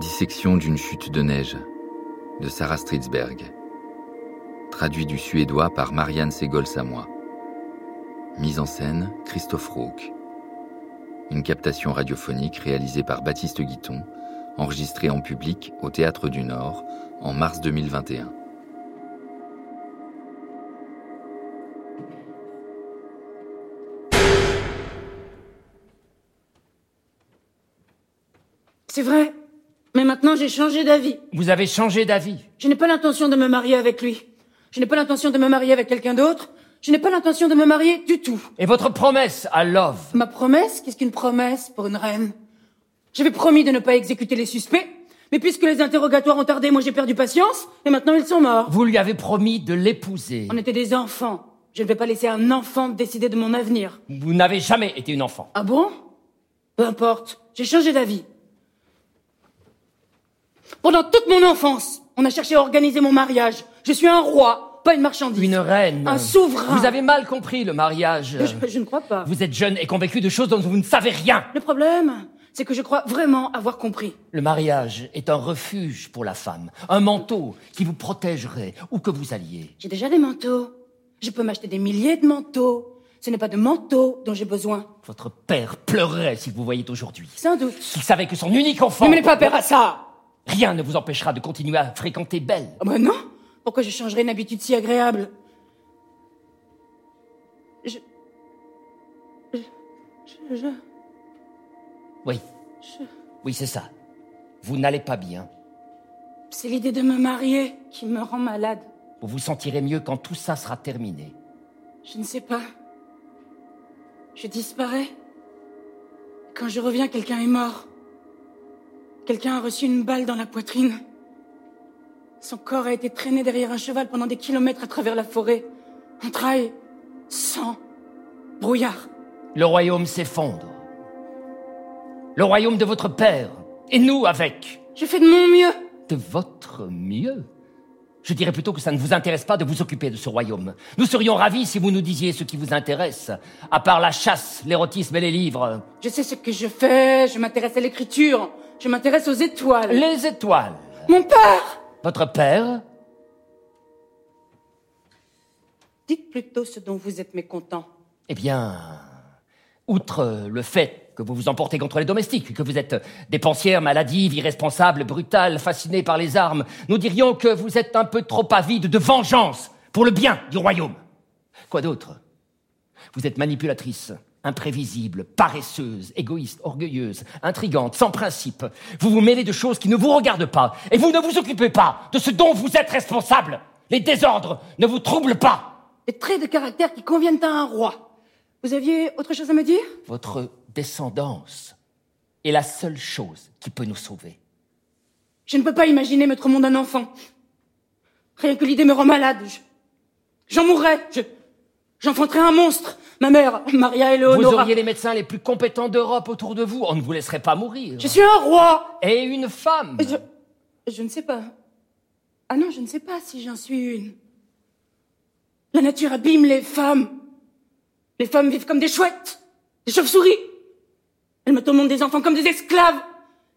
Dissection d'une chute de neige de Sarah Stridsberg. Traduit du suédois par Marianne Segol-Samoa. Mise en scène Christophe Rauque. Une captation radiophonique réalisée par Baptiste Guiton, enregistrée en public au Théâtre du Nord en mars 2021. Changé d'avis. Vous avez changé d'avis. Je n'ai pas l'intention de me marier avec lui. Je n'ai pas l'intention de me marier avec quelqu'un d'autre. Je n'ai pas l'intention de me marier du tout. Et votre promesse à Love Ma promesse Qu'est-ce qu'une promesse pour une reine? J'avais promis de ne pas exécuter les suspects, mais puisque les interrogatoires ont tardé, moi j'ai perdu patience, et maintenant ils sont morts. Vous lui avez promis de l'épouser. On était des enfants. Je ne vais pas laisser un enfant décider de mon avenir. Vous n'avez jamais été une enfant. Ah bon? Peu importe. J'ai changé d'avis. Pendant toute mon enfance, on a cherché à organiser mon mariage. Je suis un roi, pas une marchandise. Une reine. Un souverain. Vous avez mal compris le mariage. Je, je ne crois pas. Vous êtes jeune et convaincu de choses dont vous ne savez rien. Le problème, c'est que je crois vraiment avoir compris. Le mariage est un refuge pour la femme, un manteau qui vous protégerait où que vous alliez. J'ai déjà des manteaux. Je peux m'acheter des milliers de manteaux. Ce n'est pas de manteaux dont j'ai besoin. Votre père pleurerait si vous voyiez aujourd'hui. Sans doute. Il savait que son unique enfant... Ne menez pas peur à ça Rien ne vous empêchera de continuer à fréquenter Belle. Oh ben non Pourquoi je changerais une habitude si agréable? Je... Je... Je... je- Oui, je- oui, c'est ça. Vous n'allez pas bien. C'est l'idée de me marier qui me rend malade. Vous vous sentirez mieux quand tout ça sera terminé. Je ne sais pas. Je disparais. Quand je reviens, quelqu'un est mort. Quelqu'un a reçu une balle dans la poitrine. Son corps a été traîné derrière un cheval pendant des kilomètres à travers la forêt. Entrailles, sang, brouillard. Le royaume s'effondre. Le royaume de votre père. Et nous avec. Je fais de mon mieux. De votre mieux. Je dirais plutôt que ça ne vous intéresse pas de vous occuper de ce royaume. Nous serions ravis si vous nous disiez ce qui vous intéresse, à part la chasse, l'érotisme et les livres. Je sais ce que je fais. Je m'intéresse à l'écriture. Je m'intéresse aux étoiles. Les étoiles. Mon père Votre père Dites plutôt ce dont vous êtes mécontent. Eh bien, outre le fait que vous vous emportez contre les domestiques, que vous êtes dépensière, maladive, irresponsable, brutale, fascinée par les armes, nous dirions que vous êtes un peu trop avide de vengeance pour le bien du royaume. Quoi d'autre? Vous êtes manipulatrice, imprévisible, paresseuse, égoïste, orgueilleuse, intrigante, sans principe. Vous vous mêlez de choses qui ne vous regardent pas, et vous ne vous occupez pas de ce dont vous êtes responsable. Les désordres ne vous troublent pas. Des traits de caractère qui conviennent à un roi. Vous aviez autre chose à me dire? Votre descendance est la seule chose qui peut nous sauver. Je ne peux pas imaginer mettre au monde un enfant. Rien que l'idée me rend malade. Je- J'en mourrais. Je... J'enfanterais un monstre. Ma mère, Maria Vous Eleonora. auriez les médecins les plus compétents d'Europe autour de vous. On ne vous laisserait pas mourir. Je suis un roi. Et une femme. Je... Je ne sais pas. Ah non, je ne sais pas si j'en suis une. La nature abîme les femmes. Les femmes vivent comme des chouettes, des chauves-souris. Elles mettent au monde des enfants comme des esclaves.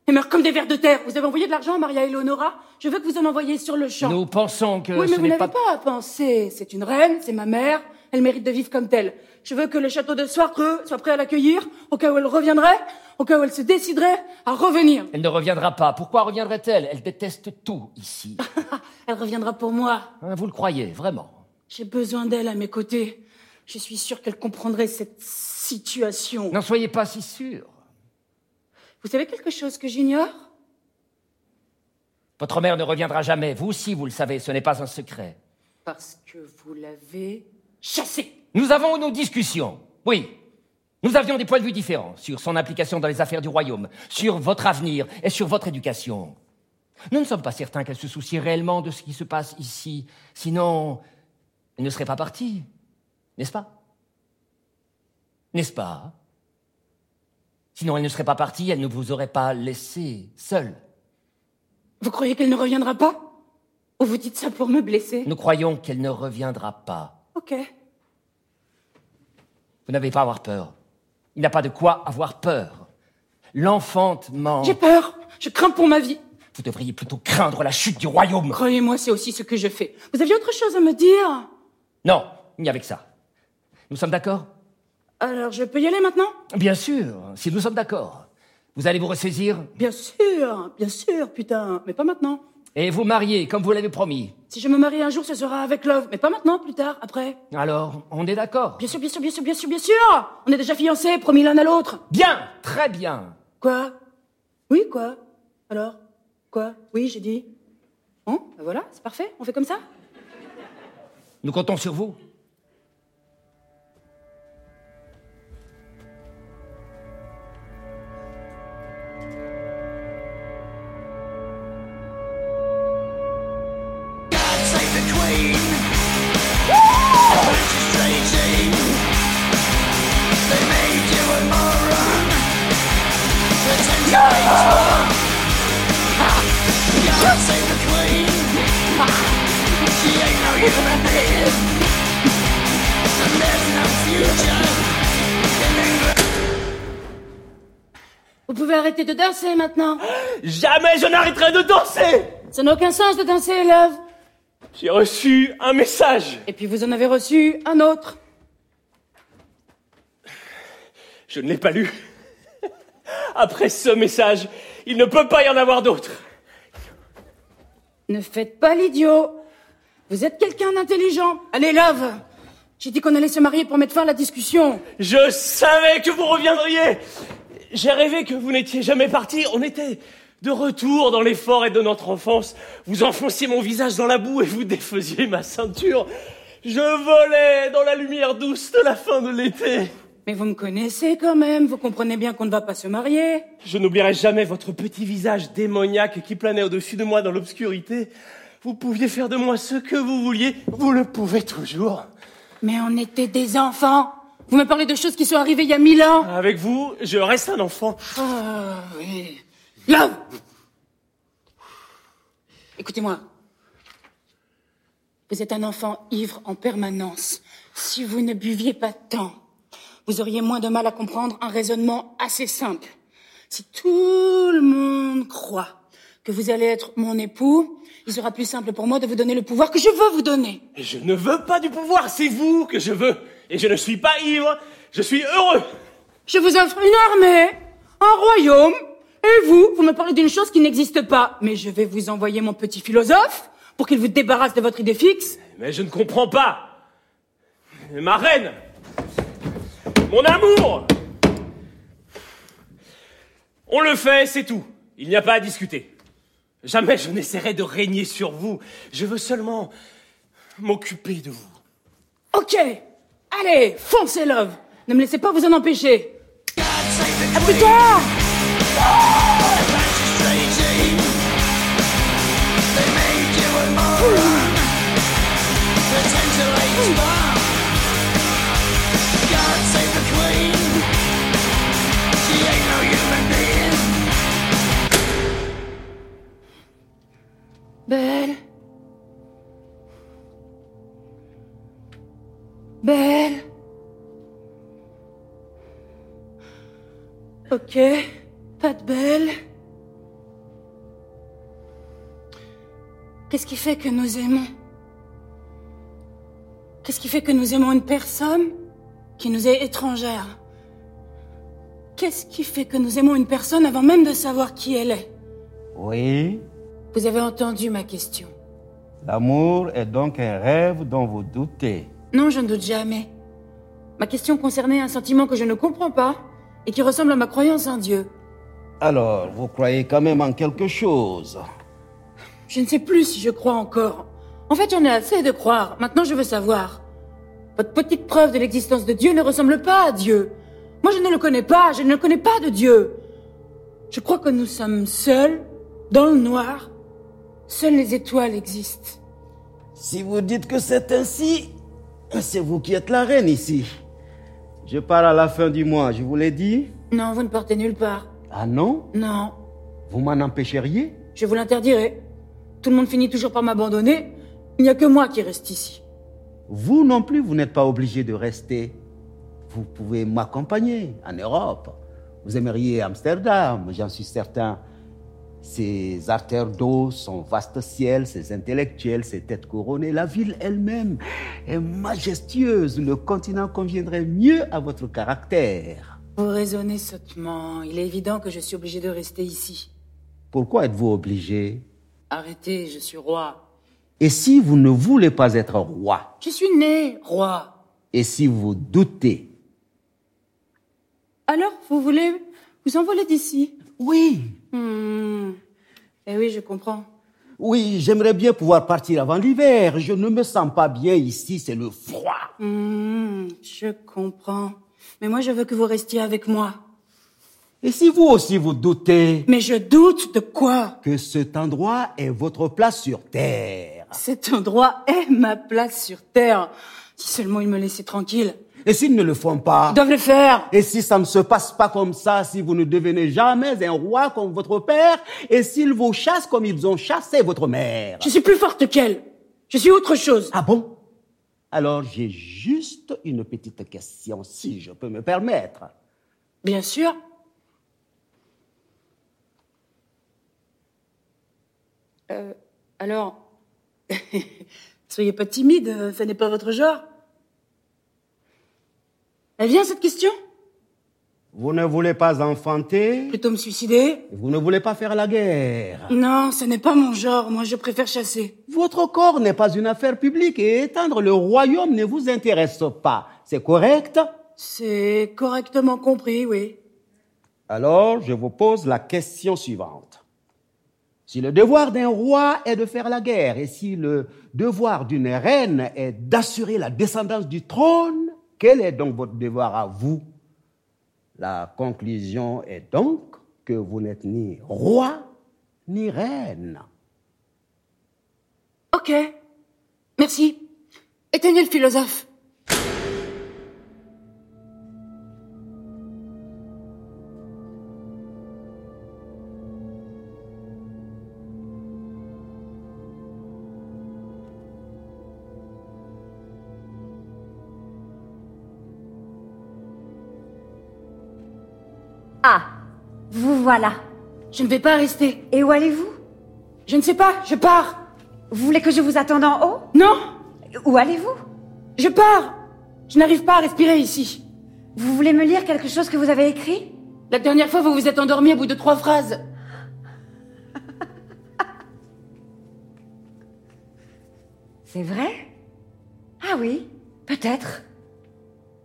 Et meurent comme des vers de terre. Vous avez envoyé de l'argent à Maria Eleonora? Je veux que vous en envoyiez sur le champ. Nous pensons que Oui, ce mais vous n'avez pas... pas... à penser. C'est une reine, c'est ma mère. Elle mérite de vivre comme telle. Je veux que le château de Soirtreux soit prêt à l'accueillir, au cas où elle reviendrait, au cas où elle se déciderait à revenir. Elle ne reviendra pas. Pourquoi reviendrait-elle? Elle déteste tout ici. Elle reviendra pour moi. Hein, vous le croyez, vraiment? J'ai besoin d'elle à mes côtés. Je suis sûre qu'elle comprendrait cette situation. N'en soyez pas si sûr. Vous savez quelque chose que j'ignore? Votre mère ne reviendra jamais. Vous aussi, vous le savez, ce n'est pas un secret. Parce que vous l'avez chassée. Nous avons nos discussions. Oui. Nous avions des points de vue différents sur son implication dans les affaires du royaume, sur votre avenir et sur votre éducation. Nous ne sommes pas certains qu'elle se soucie réellement de ce qui se passe ici. Sinon, elle ne serait pas partie. N'est-ce pas? N'est-ce pas? Sinon, elle ne serait pas partie, elle ne vous aurait pas laissé seul. Vous croyez qu'elle ne reviendra pas? Ou vous dites ça pour me blesser? Nous croyons qu'elle ne reviendra pas. Ok. Vous n'avez pas à avoir peur. Il n'y a pas de quoi avoir peur. L'enfantement. J'ai peur. Je crains pour ma vie. Vous devriez plutôt craindre la chute du royaume. Croyez-moi, c'est aussi ce que je fais. Vous aviez autre chose à me dire? Non, il n'y avait que ça. Nous sommes d'accord? Alors, je peux y aller maintenant? Bien sûr, si nous sommes d'accord. Vous allez vous ressaisir? Bien sûr, bien sûr, putain. Mais pas maintenant. Et vous marier comme vous l'avez promis. Si je me marie un jour, ce sera avec Love. Mais pas maintenant, plus tard, après. Alors, on est d'accord Bien sûr, bien sûr, bien sûr, bien sûr, bien sûr On est déjà fiancés, promis l'un à l'autre. Bien, très bien. Quoi? Oui, quoi? Alors? Quoi? Oui, j'ai dit. Bon, ben voilà, c'est parfait, on fait comme ça? Nous comptons sur vous. Vous pouvez arrêter de danser maintenant. Jamais je n'arrêterai de danser Ça n'a aucun sens de danser, Love. J'ai reçu un message. Et puis vous en avez reçu un autre. Je ne l'ai pas lu. Après ce message, il ne peut pas y en avoir d'autre. Ne faites pas l'idiot. Vous êtes quelqu'un d'intelligent. Allez, Love. J'ai dit qu'on allait se marier pour mettre fin à la discussion. Je savais que vous reviendriez. J'ai rêvé que vous n'étiez jamais parti. On était de retour dans les forêts de notre enfance. Vous enfonciez mon visage dans la boue et vous défaisiez ma ceinture. Je volais dans la lumière douce de la fin de l'été. Mais vous me connaissez quand même. Vous comprenez bien qu'on ne va pas se marier. Je n'oublierai jamais votre petit visage démoniaque qui planait au-dessus de moi dans l'obscurité. Vous pouviez faire de moi ce que vous vouliez. Vous le pouvez toujours. Mais on était des enfants. Vous me parlez de choses qui sont arrivées il y a mille ans. Avec vous, je reste un enfant. Ah, oui. Love Écoutez-moi. Vous êtes un enfant ivre en permanence. Si vous ne buviez pas tant, vous auriez moins de mal à comprendre un raisonnement assez simple. Si tout le monde croit que vous allez être mon époux, il sera plus simple pour moi de vous donner le pouvoir que je veux vous donner. Et je ne veux pas du pouvoir, c'est vous que je veux. Et je ne suis pas ivre, je suis heureux. Je vous offre une armée, un royaume, et vous, vous me parlez d'une chose qui n'existe pas. Mais je vais vous envoyer mon petit philosophe pour qu'il vous débarrasse de votre idée fixe. Mais je ne comprends pas. Ma reine Mon amour On le fait, c'est tout. Il n'y a pas à discuter. Jamais je n'essaierai de régner sur vous. Je veux seulement m'occuper de vous. Ok, allez, foncez, Love. Ne me laissez pas vous en empêcher. À plus. Belle. Ok, pas de belle. Qu'est-ce qui fait que nous aimons? Qu'est-ce qui fait que nous aimons une personne qui nous est étrangère? Qu'est-ce qui fait que nous aimons une personne avant même de savoir qui elle est? Oui, Vous avez entendu ma question. l'amour est donc un rêve dont vous doutez. Non, je ne doute jamais. Ma question concernait un sentiment que je ne comprends pas et qui ressemble à ma croyance en Dieu. Alors, vous croyez quand même en quelque chose? Je ne sais plus si je crois encore. En fait, j'en ai assez de croire. Maintenant, je veux savoir. Votre petite preuve de l'existence de Dieu ne ressemble pas à Dieu. Moi, je ne le connais pas. Je ne connais pas de Dieu. Je crois que nous sommes seuls, dans le noir. Seules les étoiles existent. Si vous dites que c'est ainsi, c'est vous qui êtes la reine ici. Je pars à la fin du mois, je vous l'ai dit. Non, vous ne partez nulle part. Ah non? Non, Vous m'en empêcheriez? Je vous l'interdirai. Tout le monde finit toujours par m'abandonner. Il n'y a que moi qui reste ici. Vous non plus, vous n'êtes pas obligé de rester. Vous pouvez m'accompagner en Europe. Vous aimeriez Amsterdam, j'en suis certain. Ses artères d'eau, son vaste ciel, ses intellectuels, ses têtes couronnées, la ville elle-même est majestueuse. Le continent conviendrait mieux à votre caractère. Vous raisonnez sottement. Il est évident que je suis obligé de rester ici. Pourquoi êtes-vous obligé? Arrêtez, je suis roi. Et si vous ne voulez pas être roi? Je suis né roi. Et si vous doutez? Alors, vous voulez vous envoler d'ici? Oui. Hmm. Eh oui, je comprends. Oui, j'aimerais bien pouvoir partir avant l'hiver. Je ne me sens pas bien ici, c'est le froid. Hmm, je comprends. Mais moi, je veux que vous restiez avec moi. Et si vous aussi vous doutez Mais je doute de quoi? que cet endroit est votre place sur Terre Cet endroit est ma place sur Terre. Si seulement ils me laissaient tranquille. Et s'ils ne le font pas Ils doivent le faire. Et si ça ne se passe pas comme ça, si vous ne devenez jamais un roi comme votre père, et s'ils vous chassent comme ils ont chassé votre mère Je suis plus forte qu'elle. Je suis autre chose. Ah bon? Alors j'ai juste une petite question, si je peux me permettre. Bien sûr. Euh, alors, soyez pas timide, ça n'est pas votre genre. Elle vient cette question? Vous ne voulez pas enfanter? Plutôt me suicider? Vous ne voulez pas faire la guerre? Non, ce n'est pas mon genre, moi je préfère chasser. Votre corps n'est pas une affaire publique et éteindre le royaume ne vous intéresse pas. C'est correct? C'est correctement compris, oui. Alors, je vous pose la question suivante. Si le devoir d'un roi est de faire la guerre et si le devoir d'une reine est d'assurer la descendance du trône, quel est donc votre devoir à vous? La conclusion est donc que vous n'êtes ni roi ni reine. Ok. Merci. Éteignez le philosophe. Voilà. Je ne vais pas rester. Et où allez-vous? Je ne sais pas, je pars. Vous voulez que je vous attende en haut? Non, Où allez-vous? Je pars. Je n'arrive pas à respirer ici. Vous voulez me lire quelque chose que vous avez écrit? La dernière fois, vous vous êtes endormi au bout de trois phrases. C'est vrai? Ah oui, peut-être.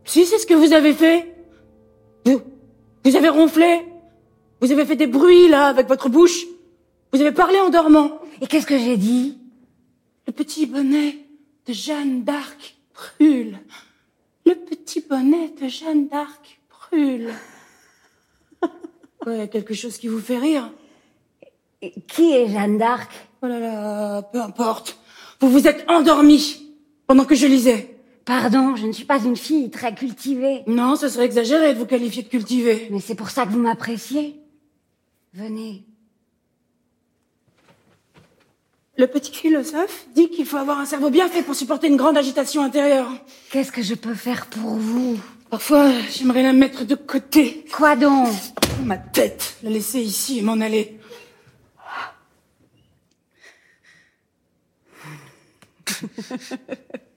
Si, c'est ce que vous avez fait. Vous, vous avez ronflé. Vous avez fait des bruits, là, avec votre bouche. Vous avez parlé en dormant. Et qu'est-ce que j'ai dit? Le petit bonnet de Jeanne d'Arc brûle. Le petit bonnet de Jeanne d'Arc brûle. Ouais, quelque chose qui vous fait rire. Et Qui est Jeanne d'Arc? Oh là là, peu importe. Vous vous êtes endormi pendant que je lisais. Pardon, je ne suis pas une fille très cultivée. Non, ce serait exagéré de vous qualifier de cultivé. Mais c'est pour ça que vous m'appréciez. Venez. Le petit philosophe dit qu'il faut avoir un cerveau bien fait pour supporter une grande agitation intérieure. Qu'est-ce que je peux faire pour vous? Parfois, j'aimerais la mettre de côté. Quoi donc? Ma tête, la laisser ici et m'en aller.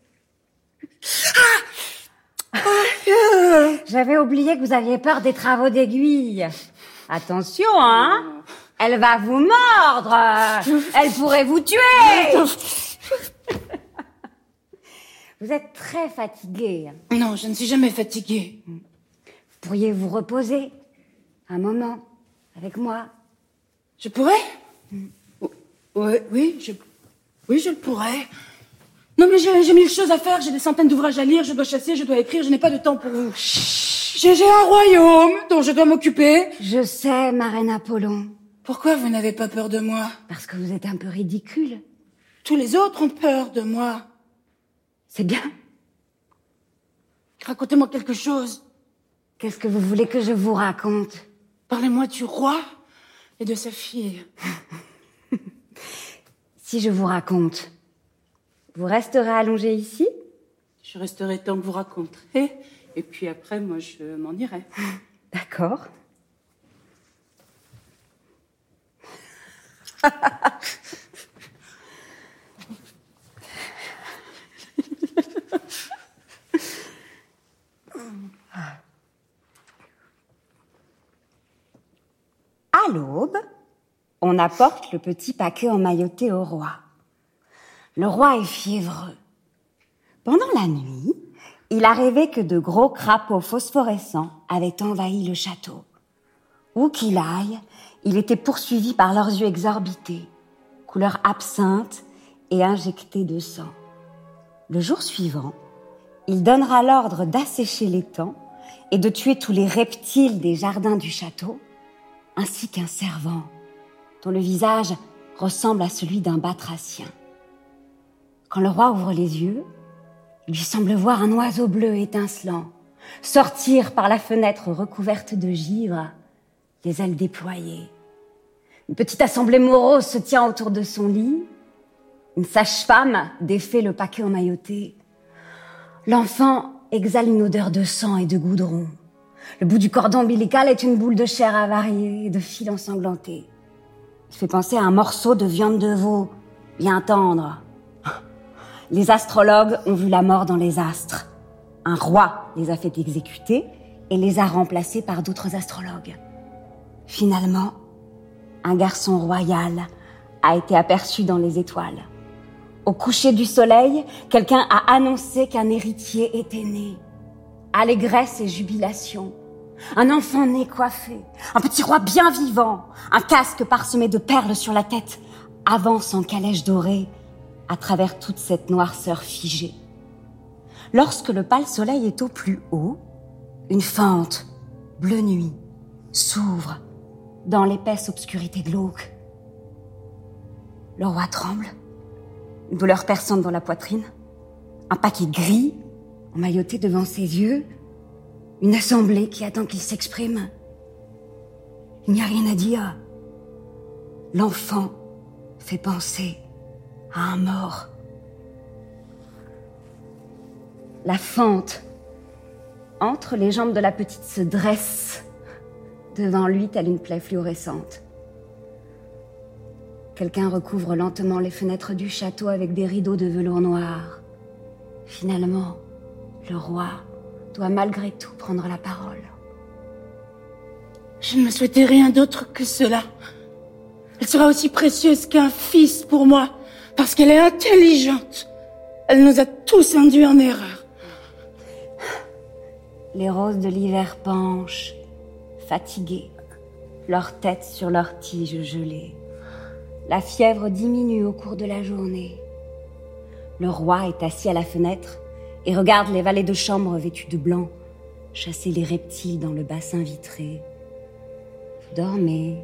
J'avais oublié que vous aviez peur des travaux d'aiguille. Attention, hein Elle va vous mordre Elle pourrait vous tuer Vous êtes très fatigué. Non, je ne suis jamais fatiguée. Vous pourriez vous reposer un moment avec moi? Je pourrais? Oui, oui, je... Oui, je le pourrais. Non, mais j'ai mille choses à faire, j'ai des centaines d'ouvrages à lire, je dois chasser, je dois écrire, je n'ai pas de temps pour vous. J'ai un royaume dont je dois m'occuper. Je sais, ma reine Apollon, Pourquoi vous n'avez pas peur de moi? Parce que vous êtes un peu ridicule. Tous les autres ont peur de moi. C'est bien. Racontez-moi quelque chose. Qu'est-ce que vous voulez que je vous raconte? Parlez-moi du roi et de sa fille. Si je vous raconte, vous resterez allongé ici? Je resterai tant que vous raconterez, et puis après, moi, je m'en irai. D'accord. À l'aube, on apporte le petit paquet emmailloté au roi. Le roi est fiévreux. Pendant la nuit, il a rêvé que de gros crapauds phosphorescents avaient envahi le château. Où qu'il aille, il était poursuivi par leurs yeux exorbités, couleur absinthe et injectés de sang. Le jour suivant, il donnera l'ordre d'assécher l'étang et de tuer tous les reptiles des jardins du château, ainsi qu'un servant dont le visage ressemble à celui d'un batracien. Quand le roi ouvre les yeux, lui semble voir un oiseau bleu étincelant sortir par la fenêtre recouverte de givre, les ailes déployées. Une petite assemblée morose se tient autour de son lit. Une sage-femme défait le paquet emmailloté. L'enfant exhale une odeur de sang et de goudron. Le bout du cordon ombilical est une boule de chair avariée et de fils ensanglantés. Il fait penser à un morceau de viande de veau, bien tendre. Les astrologues ont vu la mort dans les astres. Un roi les a fait exécuter et les a remplacés par d'autres astrologues. Finalement, un garçon royal a été aperçu dans les étoiles. Au coucher du soleil, quelqu'un a annoncé qu'un héritier était né. Allégresse et jubilation. Un enfant né coiffé, un petit roi bien vivant, un casque parsemé de perles sur la tête, avance en calèche dorée à travers toute cette noirceur figée. Lorsque le pâle soleil est au plus haut, une fente, bleu nuit, s'ouvre dans l'épaisse obscurité glauque. Le roi tremble, une douleur perçante dans la poitrine, un paquet gris emmailloté devant ses yeux, une assemblée qui attend qu'il s'exprime. Il n'y a rien à dire. L'enfant fait penser un mort. La fente entre les jambes de la petite se dresse devant lui telle une plaie fluorescente. Quelqu'un recouvre lentement les fenêtres du château avec des rideaux de velours noir. Finalement, le roi doit malgré tout prendre la parole. Je ne me souhaitais rien d'autre que cela. Elle sera aussi précieuse qu'un fils pour moi, parce qu'elle est intelligente. Elle nous a tous induits en erreur. Les roses de l'hiver penchent, fatiguées, leur tête sur leurs tiges gelées. La fièvre diminue au cours de la journée. Le roi est assis à la fenêtre et regarde les valets de chambre vêtus de blanc chasser les reptiles dans le bassin vitré. Vous dormez.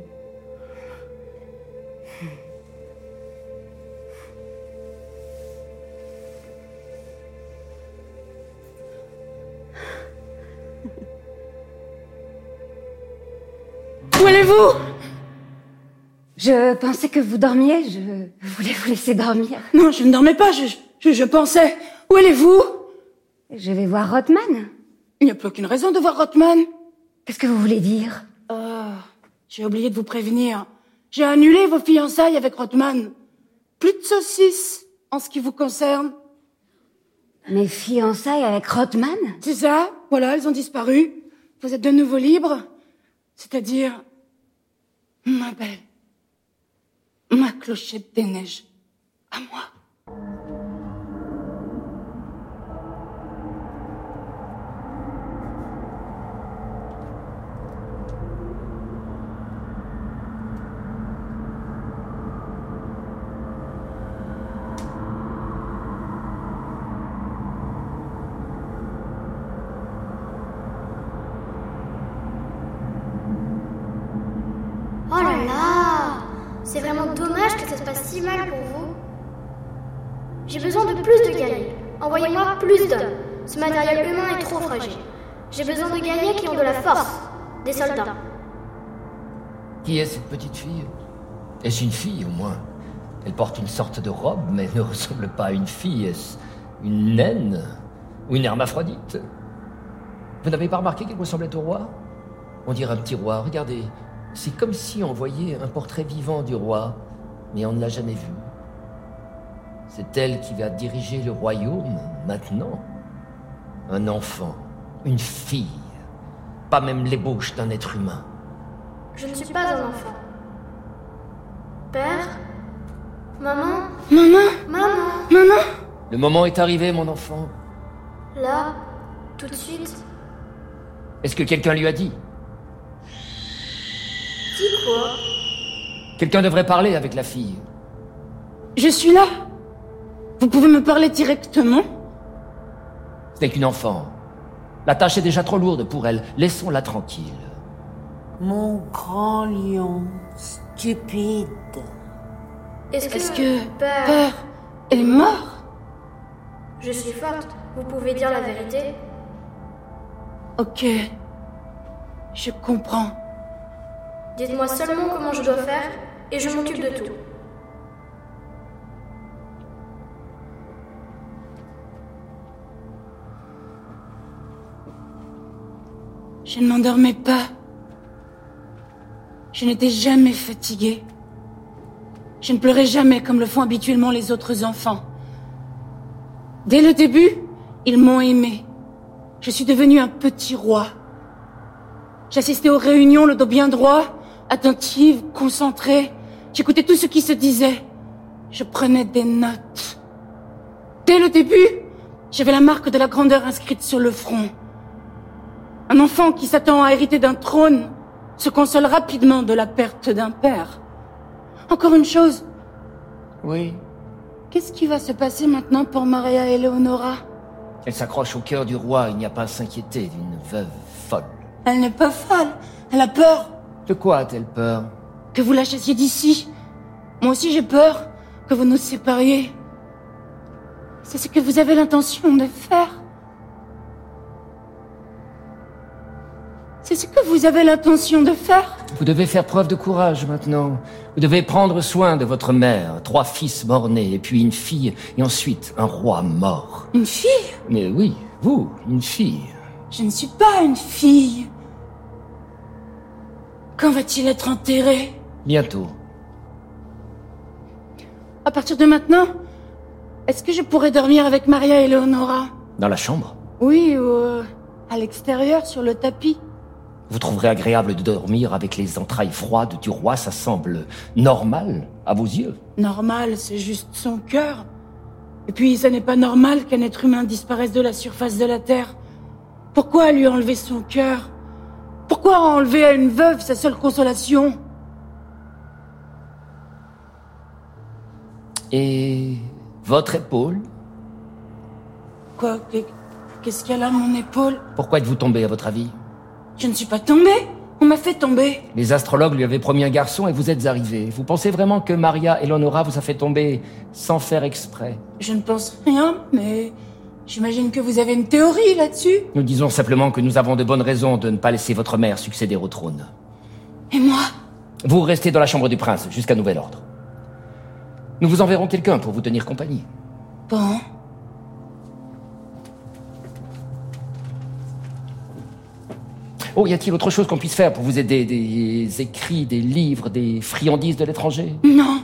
Allez-vous Je pensais que vous dormiez, je voulais vous laisser dormir. Non, je ne dormais pas, je, je, je pensais. Où allez-vous? Je vais voir Rothman. Il n'y a plus aucune raison de voir Rothman. Qu'est-ce que vous voulez dire? Oh, j'ai oublié de vous prévenir. J'ai annulé vos fiançailles avec Rothman. Plus de saucisses en ce qui vous concerne. Mes fiançailles avec Rothman C'est ça, voilà, elles ont disparu. Vous êtes de nouveau libre. C'est-à-dire, ma belle, ma clochette des neiges, à moi. Oh là là C'est vraiment dommage que ça se passe si mal pour vous. J'ai besoin de plus de guerriers. Envoyez-moi plus d'hommes. Ce matériel humain est trop fragile. J'ai besoin de guerriers qui ont de la force. Des soldats. Qui est cette petite fille? Est-ce une fille au moins? Elle porte une sorte de robe, mais ne ressemble pas à une fille. Est-ce une naine Ou une hermaphrodite? Vous n'avez pas remarqué qu'elle ressemblait au roi? On dirait un petit roi. Regardez, c'est comme si on voyait un portrait vivant du roi, mais on ne l'a jamais vue. C'est elle qui va diriger le royaume maintenant. Un enfant, une fille, pas même l'ébauche d'un être humain. Je ne suis pas un enfant. Père Maman Maman Maman Maman Le moment est arrivé, mon enfant. Là Tout de suite Est-ce que quelqu'un lui a dit? Dis quoi? Quelqu'un devrait parler avec la fille. Je suis là. Vous pouvez me parler directement? Ce n'est qu'une enfant. La tâche est déjà trop lourde pour elle. Laissons-la tranquille. Mon grand lion, stupide. Est-ce que, que Père, Père est mort? Je suis forte. Vous pouvez dire la vérité Ok. Je comprends. Dites-moi seulement comment je dois faire et je m'occupe de tout. Je ne m'endormais pas. Je n'étais jamais fatiguée. Je ne pleurais jamais comme le font habituellement les autres enfants. Dès le début, ils m'ont aimé. Je suis devenue un petit roi. J'assistais aux réunions le dos bien droit, attentive, concentrée. J'écoutais tout ce qui se disait. Je prenais des notes. Dès le début, j'avais la marque de la grandeur inscrite sur le front. Un enfant qui s'attend à hériter d'un trône se console rapidement de la perte d'un père. Encore une chose, Oui. qu'est-ce qui va se passer maintenant pour Maria Eleonora? Elle s'accroche au cœur du roi. Il n'y a pas à s'inquiéter d'une veuve folle. Elle n'est pas folle, elle a peur De quoi a-t-elle peur? Que vous la chassiez d'ici. Moi aussi j'ai peur que vous nous sépariez. C'est ce que vous avez l'intention de faire. C'est ce que vous avez l'intention de faire. Vous devez faire preuve de courage maintenant. Vous devez prendre soin de votre mère, trois fils morts-nés, et puis une fille, et ensuite un roi mort. Une fille Mais oui, vous, une fille. Je ne suis pas une fille. Quand va-t-il être enterré Bientôt. À partir de maintenant, est-ce que je pourrais dormir avec Maria Eleonora Dans la chambre Oui, ou euh, à l'extérieur, sur le tapis. Vous trouverez agréable de dormir avec les entrailles froides du roi, ça semble normal à vos yeux. Normal, c'est juste son cœur. Et puis, ça n'est pas normal qu'un être humain disparaisse de la surface de la Terre. Pourquoi lui enlever son cœur? Pourquoi enlever à une veuve sa seule consolation? Et votre épaule? Quoi? Qu'est- Qu'est-ce qu'elle a mon épaule? Pourquoi êtes-vous tombé à votre avis? Je ne suis pas tombée. On m'a fait tomber. Les astrologues lui avaient promis un garçon et vous êtes arrivé. Vous pensez vraiment que Maria Eleonora vous a fait tomber sans faire exprès? Je ne pense rien, mais j'imagine que vous avez une théorie là-dessus. Nous disons simplement que nous avons de bonnes raisons de ne pas laisser votre mère succéder au trône. Et moi? Vous restez dans la chambre du prince jusqu'à nouvel ordre. Nous vous enverrons quelqu'un pour vous tenir compagnie. Bon. Oh, y a-t-il autre chose qu'on puisse faire pour vous aider? Des écrits, des livres, des friandises de l'étranger? Non.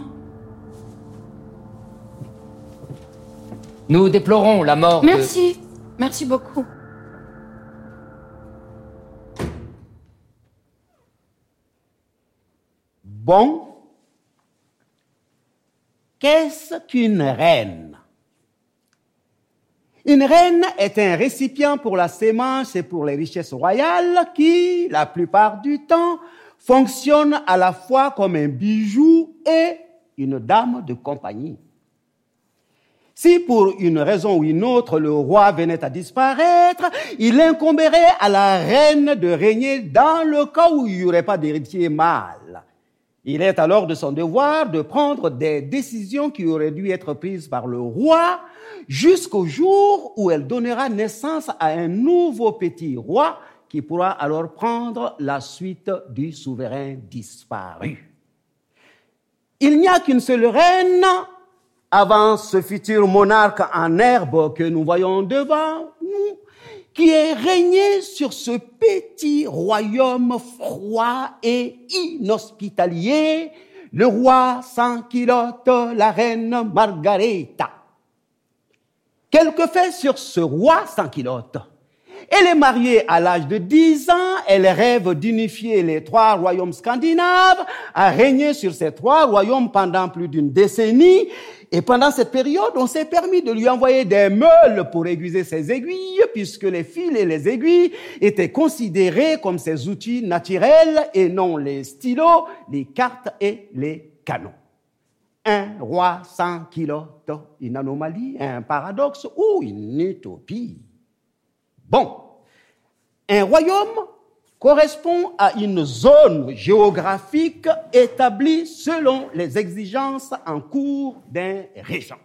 Nous déplorons la mort de... Merci. Merci beaucoup. Bon, qu'est-ce qu'une reine? Une reine est un récipient pour la sémence et pour les richesses royales qui, la plupart du temps, fonctionne à la fois comme un bijou et une dame de compagnie. Si pour une raison ou une autre le roi venait à disparaître, il incomberait à la reine de régner dans le cas où il n'y aurait pas d'héritier mâle. Il est alors de son devoir de prendre des décisions qui auraient dû être prises par le roi jusqu'au jour où elle donnera naissance à un nouveau petit roi qui pourra alors prendre la suite du souverain disparu. Il n'y a qu'une seule reine avant ce futur monarque en herbe que nous voyons devant nous, qui est régné sur ce petit royaume froid et inhospitalier le roi sans kilote, la reine Margareta. Quelques faits sur ce roi sans kilote. Elle est mariée à l'âge de 10 ans, elle rêve d'unifier les trois royaumes scandinaves, a régné sur ces trois royaumes pendant plus d'une décennie, et pendant cette période, on s'est permis de lui envoyer des meules pour aiguiser ses aiguilles, puisque les fils et les aiguilles étaient considérés comme ses outils naturels et non les stylos, les cartes et les canons. Un roi sans kilote, une anomalie, un paradoxe ou une utopie. Bon, un royaume correspond à une zone géographique établie selon les exigences en cours d'un régent.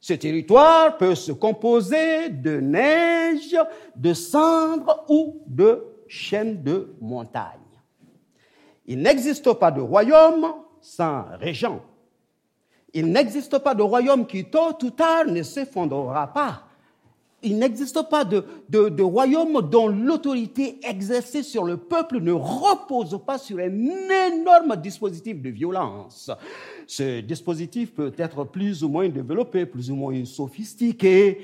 Ce territoire peut se composer de neige, de cendres ou de chaînes de montagne. Il n'existe pas de royaume sans régent. Il n'existe pas de royaume qui, tôt ou tard, ne s'effondrera pas il n'existe pas de, de, royaume dont l'autorité exercée sur le peuple ne repose pas sur un énorme dispositif de violence. Ce dispositif peut être plus ou moins développé, plus ou moins sophistiqué.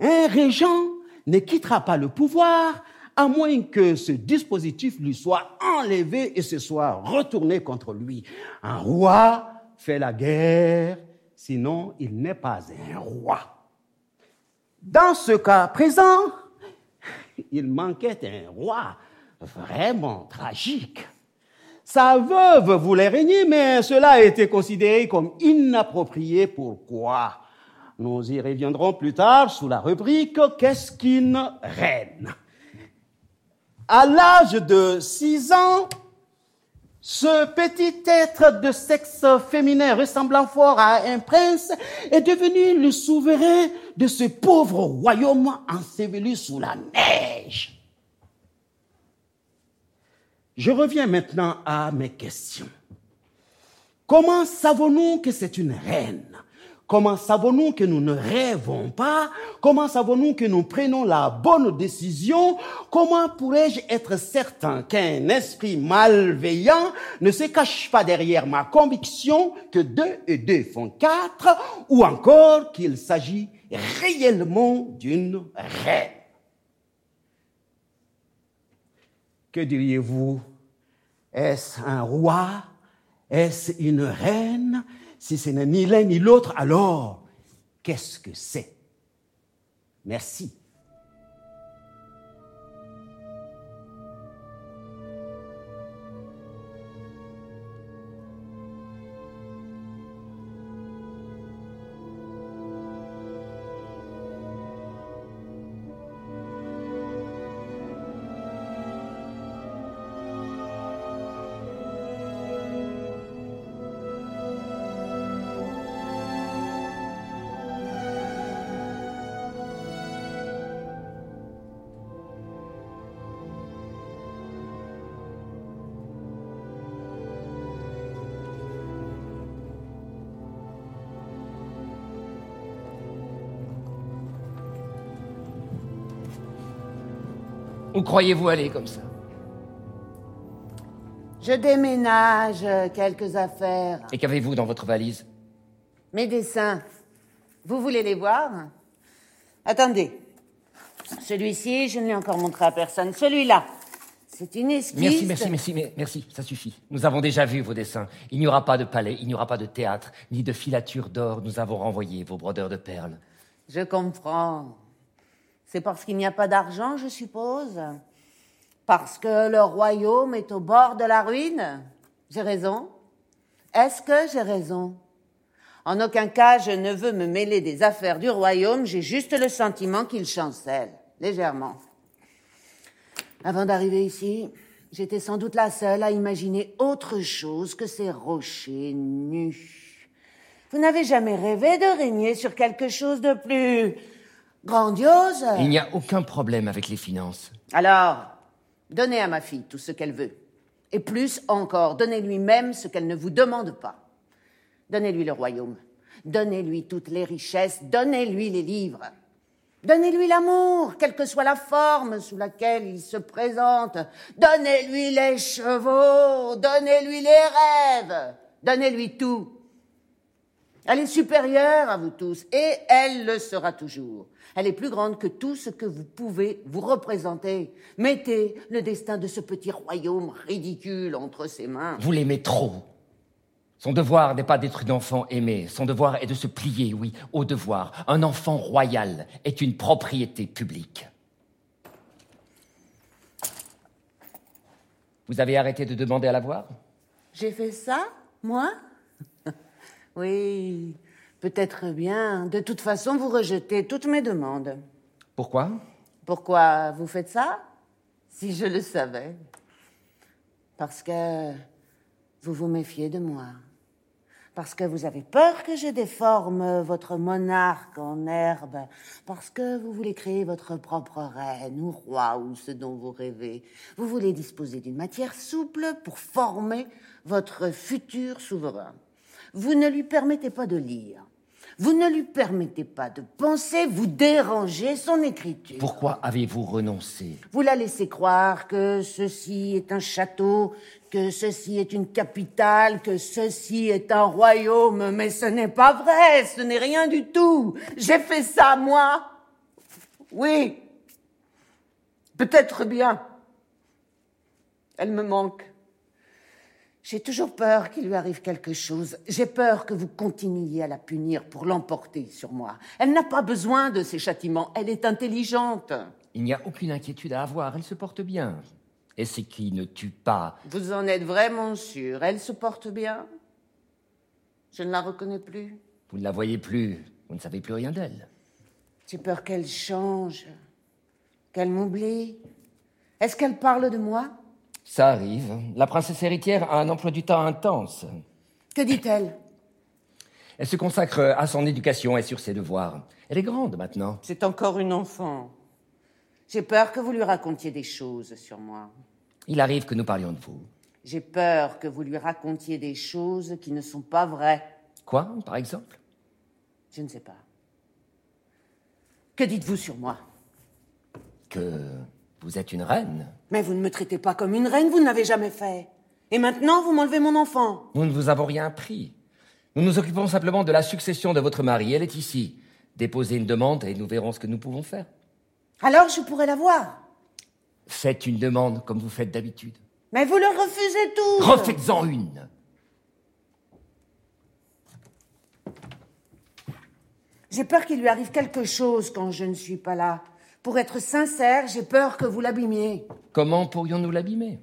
Un régent ne quittera pas le pouvoir à moins que ce dispositif lui soit enlevé et se soit retourné contre lui. Un roi fait la guerre, sinon il n'est pas un roi. Dans ce cas présent, il manquait un roi vraiment tragique. Sa veuve voulait régner, mais cela a été considéré comme inapproprié. Pourquoi? Nous y reviendrons plus tard sous la rubrique Qu'est-ce qu'une reine? À l'âge de six ans, ce petit être de sexe féminin ressemblant fort à un prince est devenu le souverain de ce pauvre royaume enseveli sous la neige. Je reviens maintenant à mes questions. Comment savons-nous que c'est une reine? Comment savons-nous que nous ne rêvons pas? Comment savons-nous que nous prenons la bonne décision? Comment pourrais-je être certain qu'un esprit malveillant ne se cache pas derrière ma conviction que deux et deux font quatre ou encore qu'il s'agit réellement d'une reine Que diriez-vous? Est-ce un roi? Est-ce une reine? Si ce n'est ni l'un ni l'autre, alors qu'est-ce que c'est? Merci. Croyez-vous aller comme ça? Je déménage quelques affaires. Et qu'avez-vous dans votre valise? Mes dessins. Vous voulez les voir? Attendez. Celui-ci, je ne l'ai encore montré à personne. Celui-là, c'est une esquisse. Merci, merci, merci, merci, ça suffit. Nous avons déjà vu vos dessins. Il n'y aura pas de palais, il n'y aura pas de théâtre, ni de filature d'or. Nous avons renvoyé vos brodeurs de perles. Je comprends. C'est parce qu'il n'y a pas d'argent, je suppose? Parce que le royaume est au bord de la ruine? J'ai raison Est-ce que j'ai raison? En aucun cas, je ne veux me mêler des affaires du royaume, j'ai juste le sentiment qu'il chancelle, légèrement. Avant d'arriver ici, j'étais sans doute la seule à imaginer autre chose que ces rochers nus. Vous n'avez jamais rêvé de régner sur quelque chose de plus Grandiose Il n'y a aucun problème avec les finances. Alors, donnez à ma fille tout ce qu'elle veut. Et plus encore, donnez-lui même ce qu'elle ne vous demande pas. Donnez-lui le royaume. Donnez-lui toutes les richesses. Donnez-lui les livres. Donnez-lui l'amour, quelle que soit la forme sous laquelle il se présente. Donnez-lui les chevaux. Donnez-lui les rêves. Donnez-lui tout. Elle est supérieure à vous tous et elle le sera toujours. Elle est plus grande que tout ce que vous pouvez vous représenter. Mettez le destin de ce petit royaume ridicule entre ses mains. Vous l'aimez trop. Son devoir n'est pas d'être une enfant aimée, son devoir est de se plier, oui, au devoir. Un enfant royal est une propriété publique. Vous avez arrêté de demander à la voir? J'ai fait ça, moi? Oui, peut-être bien. De toute façon, vous rejetez toutes mes demandes. Pourquoi? Pourquoi vous faites ça? Si je le savais. Parce que vous vous méfiez de moi. Parce que vous avez peur que je déforme votre monarque en herbe. Parce que vous voulez créer votre propre reine ou roi ou ce dont vous rêvez. Vous voulez disposer d'une matière souple pour former votre futur souverain. Vous ne lui permettez pas de lire. Vous ne lui permettez pas de penser, vous dérangez son écriture. Pourquoi avez-vous renoncé? Vous la laissez croire que ceci est un château, que ceci est une capitale, que ceci est un royaume, mais ce n'est pas vrai, ce n'est rien du tout. J'ai fait ça, moi. Oui. Peut-être bien. Elle me manque. J'ai toujours peur qu'il lui arrive quelque chose. J'ai peur que vous continuiez à la punir pour l'emporter sur moi. Elle n'a pas besoin de ces châtiments. Elle est intelligente. Il n'y a aucune inquiétude à avoir, elle se porte bien. Et ce qui ne tue pas. Vous en êtes vraiment sûr? Elle se porte bien? Je ne la reconnais plus. Vous ne la voyez plus, vous ne savez plus rien d'elle. J'ai peur qu'elle change, qu'elle m'oublie. Est-ce qu'elle parle de moi? Ça arrive. La princesse héritière a un emploi du temps intense. Que dit-elle? Elle se consacre à son éducation et sur ses devoirs. Elle est grande maintenant. C'est encore une enfant. J'ai peur que vous lui racontiez des choses sur moi. Il arrive que nous parlions de vous. J'ai peur que vous lui racontiez des choses qui ne sont pas vraies. Quoi, par exemple? Je ne sais pas. Que dites-vous sur moi? Que vous êtes une reine. Mais vous ne me traitez pas comme une reine, vous ne l'avez jamais fait. Et maintenant, vous m'enlevez mon enfant. Nous ne vous avons rien pris. Nous nous occupons simplement de la succession de votre mari. Elle est ici. Déposez une demande et nous verrons ce que nous pouvons faire. Alors je pourrais la voir. Faites une demande comme vous faites d'habitude. Mais vous le refusez tous. Refaites-en une. J'ai peur qu'il lui arrive quelque chose quand je ne suis pas là. Pour être sincère, j'ai peur que vous l'abîmiez. Comment pourrions-nous l'abîmer?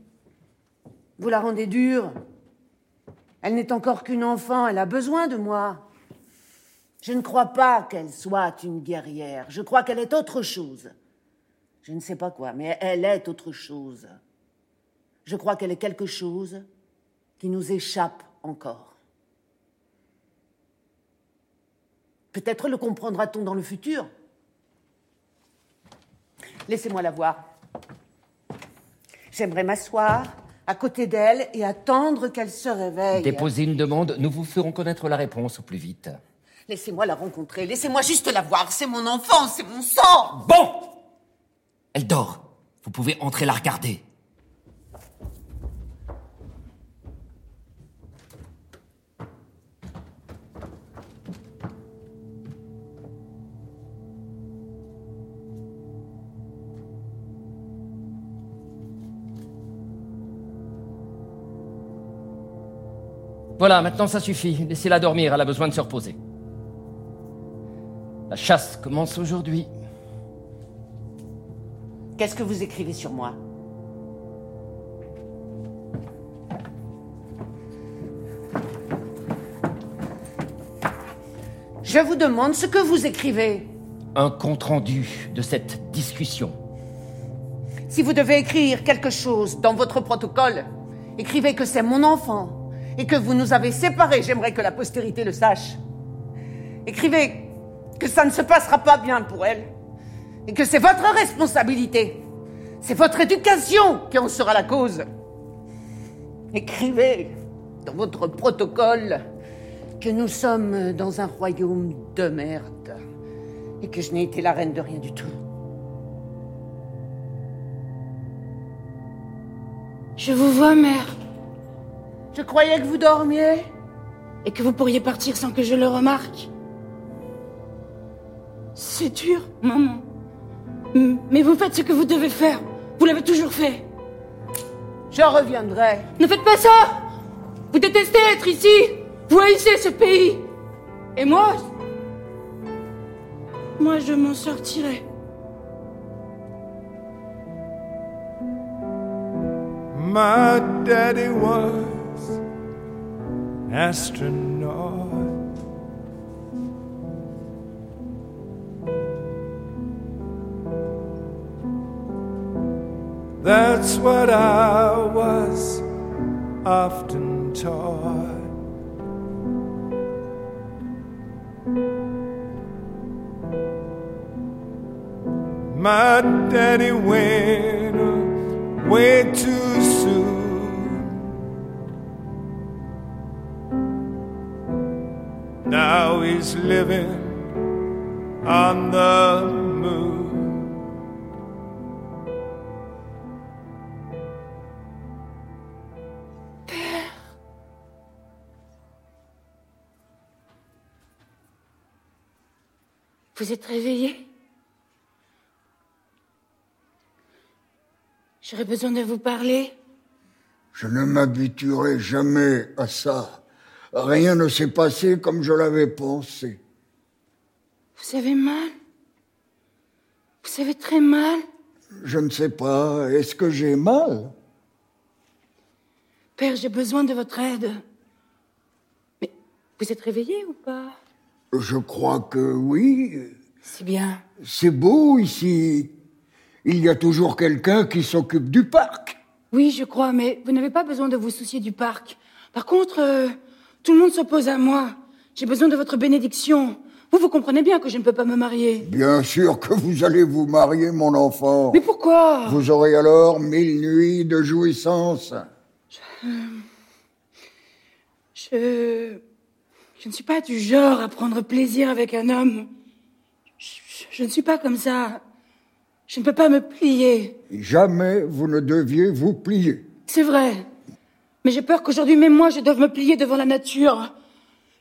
Vous la rendez dure. Elle n'est encore qu'une enfant, elle a besoin de moi. Je ne crois pas qu'elle soit une guerrière. Je crois qu'elle est autre chose. Je ne sais pas quoi, mais elle est autre chose. Je crois qu'elle est quelque chose qui nous échappe encore. Peut-être le comprendra-t-on dans le futur. Laissez-moi la voir. J'aimerais m'asseoir à côté d'elle et attendre qu'elle se réveille. Déposez une demande, nous vous ferons connaître la réponse au plus vite. Laissez-moi la rencontrer, laissez-moi juste la voir. C'est mon enfant, c'est mon sang. Bon Elle dort. Vous pouvez entrer la regarder. Voilà, maintenant ça suffit. Laissez-la dormir, elle a besoin de se reposer. La chasse commence aujourd'hui. Qu'est-ce que vous écrivez sur moi? Je vous demande ce que vous écrivez. Un compte-rendu de cette discussion. Si vous devez écrire quelque chose dans votre protocole, écrivez que c'est mon enfant et que vous nous avez séparés. J'aimerais que la postérité le sache. Écrivez que ça ne se passera pas bien pour elle et que c'est votre responsabilité. C'est votre éducation qui en sera la cause. Écrivez dans votre protocole que nous sommes dans un royaume de merde et que je n'ai été la reine de rien du tout. Je vous vois, mère. Je croyais que vous dormiez. et que vous pourriez partir sans que je le remarque. C'est dur, maman. Mais vous faites ce que vous devez faire. Vous l'avez toujours fait. Je reviendrai. Ne faites pas ça Vous détestez être ici Vous haïssez ce pays Et moi Moi, je m'en sortirai. My daddy was astronaut. That's what I was often taught. My daddy went away too soon. Now he's living on the moon. Vous êtes réveillé? J'aurais besoin de vous parler. Je ne m'habituerai jamais à ça. Rien ne s'est passé comme je l'avais pensé. Vous avez mal? Vous avez très mal? Je ne sais pas, est-ce que j'ai mal? Père, j'ai besoin de votre aide. Mais vous êtes réveillé ou pas? Je crois que oui. C'est bien. C'est beau ici. Il y a toujours quelqu'un qui s'occupe du parc. Oui, je crois, mais vous n'avez pas besoin de vous soucier du parc. Par contre, euh, tout le monde s'oppose à moi. J'ai besoin de votre bénédiction. Vous, vous comprenez bien que je ne peux pas me marier. Bien sûr que vous allez vous marier, mon enfant. Mais pourquoi? Vous aurez alors mille nuits de jouissance. Je... Je ne suis pas du genre à prendre plaisir avec un homme. Je, je- je ne suis pas comme ça. Je ne peux pas me plier. Jamais vous ne deviez vous plier. C'est vrai. Mais j'ai peur qu'aujourd'hui, même moi, je doive me plier devant la nature.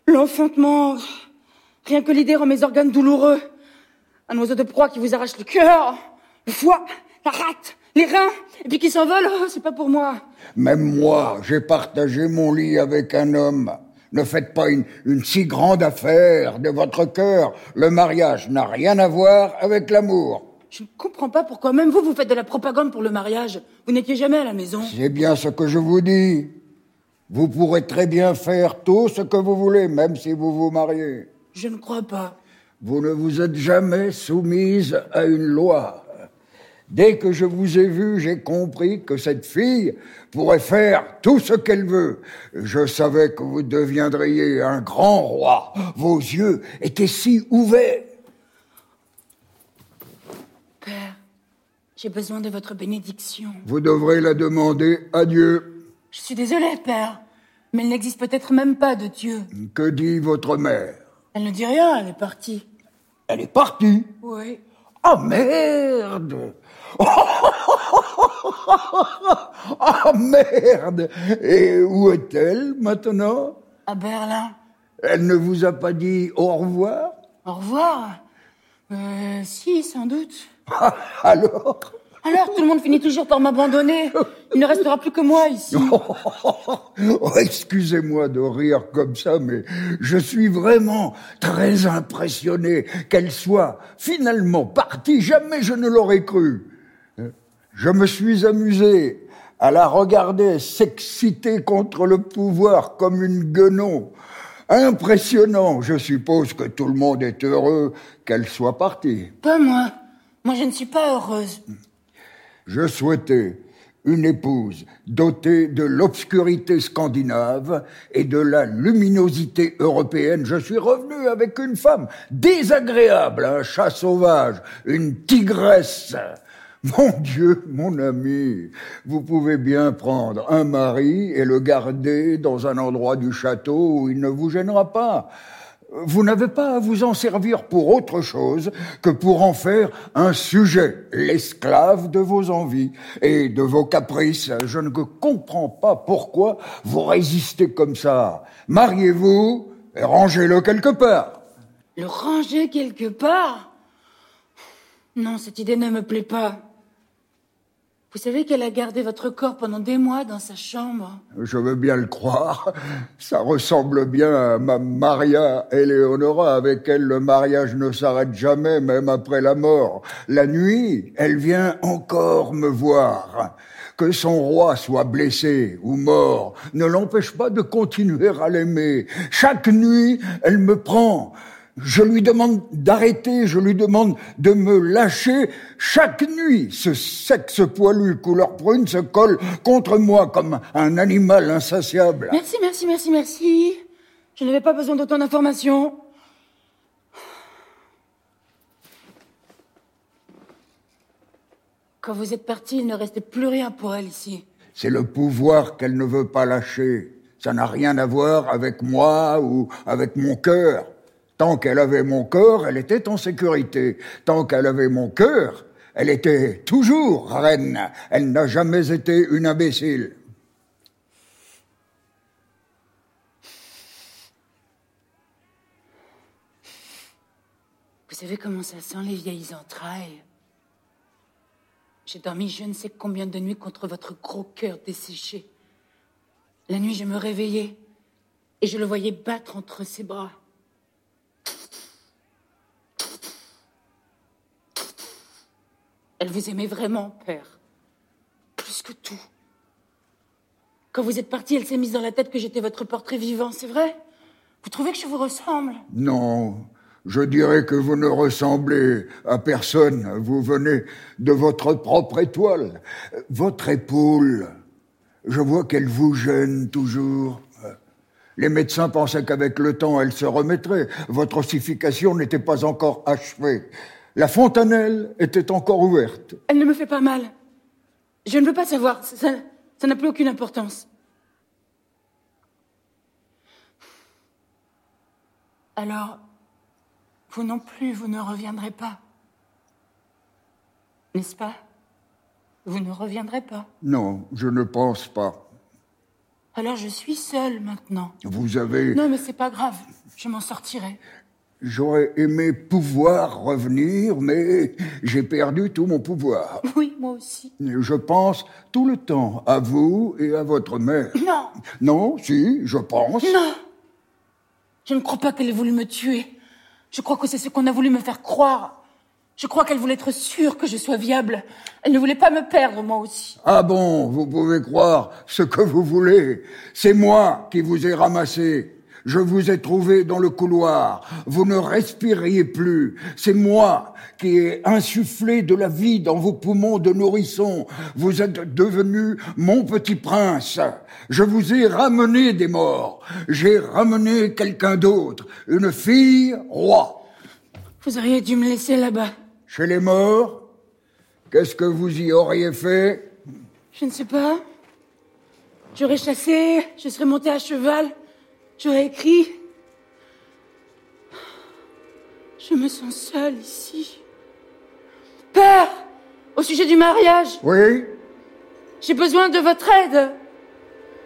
L'enfantement. Rien que l'idée rend mes organes douloureux. Un oiseau de proie qui vous arrache le cœur, le foie, la rate, les reins, et puis qui s'envole, oh, c'est pas pour moi. Même moi, j'ai partagé mon lit avec un homme. Ne faites pas une, une si grande affaire de votre cœur. Le mariage n'a rien à voir avec l'amour. Je ne comprends pas pourquoi même vous, vous faites de la propagande pour le mariage. Vous n'étiez jamais à la maison. C'est bien ce que je vous dis. Vous pourrez très bien faire tout ce que vous voulez, même si vous vous mariez. Je ne crois pas. Vous ne vous êtes jamais soumise à une loi. Dès que je vous ai vu, j'ai compris que cette fille pourrait faire tout ce qu'elle veut. Je savais que vous deviendriez un grand roi. Vos yeux étaient si ouverts. Père, j'ai besoin de votre bénédiction. Vous devrez la demander à Dieu. Je suis désolée, Père, mais il n'existe peut-être même pas de Dieu. Que dit votre mère? Elle ne dit rien, elle est partie. Elle est partie? Oui. Oh merde Oh merde Et où est-elle maintenant? À Berlin. Elle ne vous a pas dit au revoir? Au revoir. Euh, si, sans doute. Ah, Alors? Alors, tout le monde finit toujours par m'abandonner. Il ne restera plus que moi ici. Oh, Excusez-moi de rire comme ça, mais je suis vraiment très impressionné qu'elle soit finalement partie. Jamais je ne l'aurais cru. Je me suis amusé à la regarder s'exciter contre le pouvoir comme une guenon. Impressionnant. Je suppose que tout le monde est heureux qu'elle soit partie. Pas moi. Moi, je ne suis pas heureuse. Je souhaitais une épouse dotée de l'obscurité scandinave et de la luminosité européenne. Je suis revenu avec une femme désagréable, un chat sauvage, une tigresse. Mon Dieu, mon ami, vous pouvez bien prendre un mari et le garder dans un endroit du château où il ne vous gênera pas. Vous n'avez pas à vous en servir pour autre chose que pour en faire un sujet, l'esclave de vos envies et de vos caprices. Je ne comprends pas pourquoi vous résistez comme ça. Mariez-vous et rangez-le quelque part. Le ranger quelque part? Non, cette idée ne me plaît pas. Vous savez qu'elle a gardé votre corps pendant des mois dans sa chambre. Je veux bien le croire. Ça ressemble bien à ma Maria Eleonora, avec elle le mariage ne s'arrête jamais, même après la mort. La nuit, elle vient encore me voir. Que son roi soit blessé ou mort ne l'empêche pas de continuer à l'aimer. Chaque nuit, elle me prend. Je lui demande d'arrêter, je lui demande de me lâcher. Chaque nuit, ce sexe poilu couleur prune se colle contre moi comme un animal insatiable. Merci, merci, merci, merci. Je n'avais pas besoin d'autant d'informations. Quand vous êtes parti, il ne restait plus rien pour elle ici. C'est le pouvoir qu'elle ne veut pas lâcher. Ça n'a rien à voir avec moi ou avec mon cœur. Tant qu'elle avait mon corps, elle était en sécurité. Tant qu'elle avait mon cœur, elle était toujours reine. Elle n'a jamais été une imbécile. Vous savez comment ça sent les vieilles entrailles? J'ai dormi je ne sais combien de nuits contre votre gros cœur desséché. La nuit, je me réveillais et je le voyais battre entre ses bras. Elle vous aimait vraiment, père. Plus que tout. Quand vous êtes parti, elle s'est mise dans la tête que j'étais votre portrait vivant, c'est vrai? Vous trouvez que je vous ressemble? Non, je dirais que vous ne ressemblez à personne. Vous venez de votre propre étoile. Votre épaule, je vois qu'elle vous gêne toujours. Les médecins pensaient qu'avec le temps, elle se remettrait. Votre ossification n'était pas encore achevée. La fontanelle était encore ouverte. Elle ne me fait pas mal. Je ne veux pas savoir. Ça ça n'a plus aucune importance. Alors, vous non plus, vous ne reviendrez pas. N'est-ce pas? Vous ne reviendrez pas. Non, je ne pense pas. Alors je suis seule maintenant. Vous avez... Non, mais c'est pas grave. Je m'en sortirai. J'aurais aimé pouvoir revenir, mais j'ai perdu tout mon pouvoir. Oui, moi aussi. Je pense tout le temps à vous et à votre mère. Non. Non, si, je pense. Non. Je ne crois pas qu'elle ait voulu me tuer. Je crois que c'est ce qu'on a voulu me faire croire. Je crois qu'elle voulait être sûre que je sois viable. Elle ne voulait pas me perdre, moi aussi. Ah bon, vous pouvez croire ce que vous voulez. C'est moi qui vous ai ramassé. Je vous ai trouvé dans le couloir. Vous ne respiriez plus. C'est moi qui ai insufflé de la vie dans vos poumons de nourrisson. Vous êtes devenu mon petit prince. Je vous ai ramené des morts. J'ai ramené quelqu'un d'autre. Une fille roi. Vous auriez dû me laisser là-bas. Chez les morts Qu'est-ce que vous y auriez fait? Je ne sais pas. J'aurais chassé, je serais monté à cheval. J'aurais écrit. Je me sens seule ici. Père, au sujet du mariage. Oui J'ai besoin de votre aide.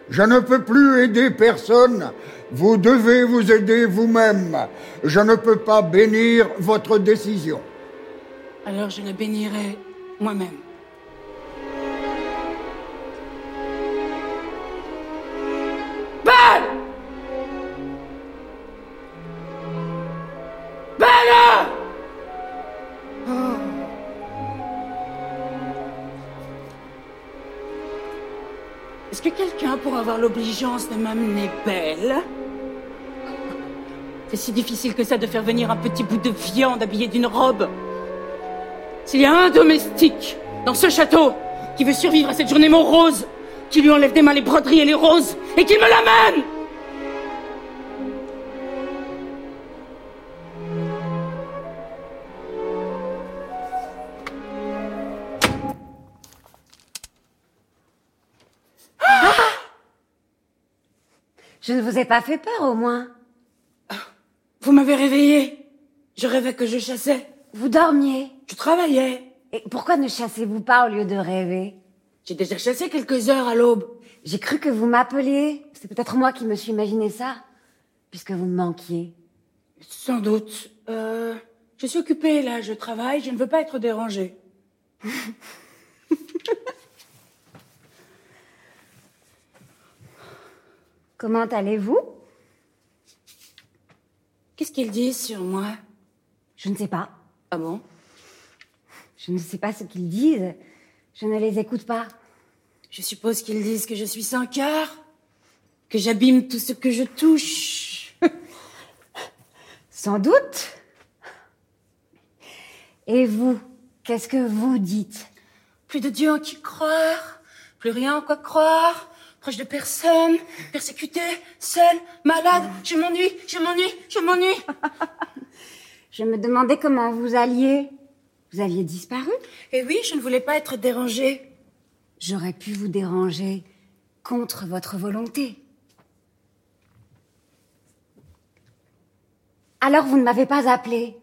Je ne peux plus aider personne. Vous devez vous aider vous-même. Je ne peux pas bénir votre décision. Alors je la bénirai moi-même. L'obligeance de m'amener belle C'est si difficile que ça de faire venir un petit bout de viande habillé d'une robe. S'il y a un domestique dans ce château qui veut survivre à cette journée morose, qui lui enlève des mains les broderies et les roses, et qu'il me l'amène Je ne vous ai pas fait peur au moins. Vous m'avez réveillé. Je rêvais que je chassais. Vous dormiez. Je travaillais. Et pourquoi ne chassez-vous pas au lieu de rêver? J'ai déjà chassé quelques heures à l'aube. J'ai cru que vous m'appeliez. C'est peut-être moi qui me suis imaginé ça, puisque vous me manquiez. Sans doute. Euh, je suis occupée là, je travaille, je ne veux pas être dérangée. Comment allez-vous? Qu'est-ce qu'ils disent sur moi? Je ne sais pas. Ah bon? Je ne sais pas ce qu'ils disent. Je ne les écoute pas. Je suppose qu'ils disent que je suis sans cœur, que j'abîme tout ce que je touche. Sans doute. Et vous, qu'est-ce que vous dites? Plus de Dieu en qui croire, plus rien en quoi croire, proche de personne, persécuté, seul, malade, je m'ennuie, je m'ennuie, je m'ennuie. Je me demandais comment vous alliez. Vous aviez disparu? Et oui, je ne voulais pas être dérangée. J'aurais pu vous déranger contre votre volonté. Alors vous ne m'avez pas appelé.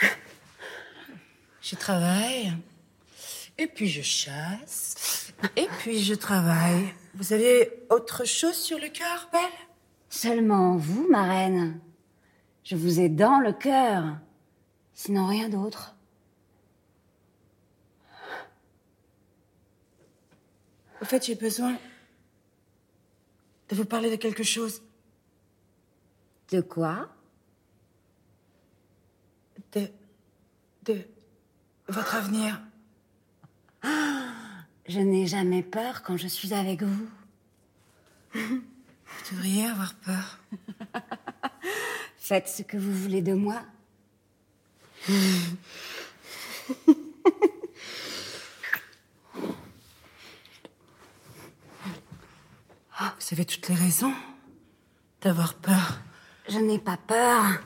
Je travaille, et puis je chasse, et puis je travaille. Vous avez autre chose sur le cœur, Belle? Seulement vous, ma reine. Je vous ai dans le cœur. Sinon rien d'autre. Au fait, j'ai besoin de vous parler de quelque chose. De quoi? De. de. votre avenir. Je n'ai jamais peur quand je suis avec vous. Vous devriez avoir peur. Faites ce que vous voulez de moi. Vous avez toutes les raisons d'avoir peur. Je n'ai pas peur.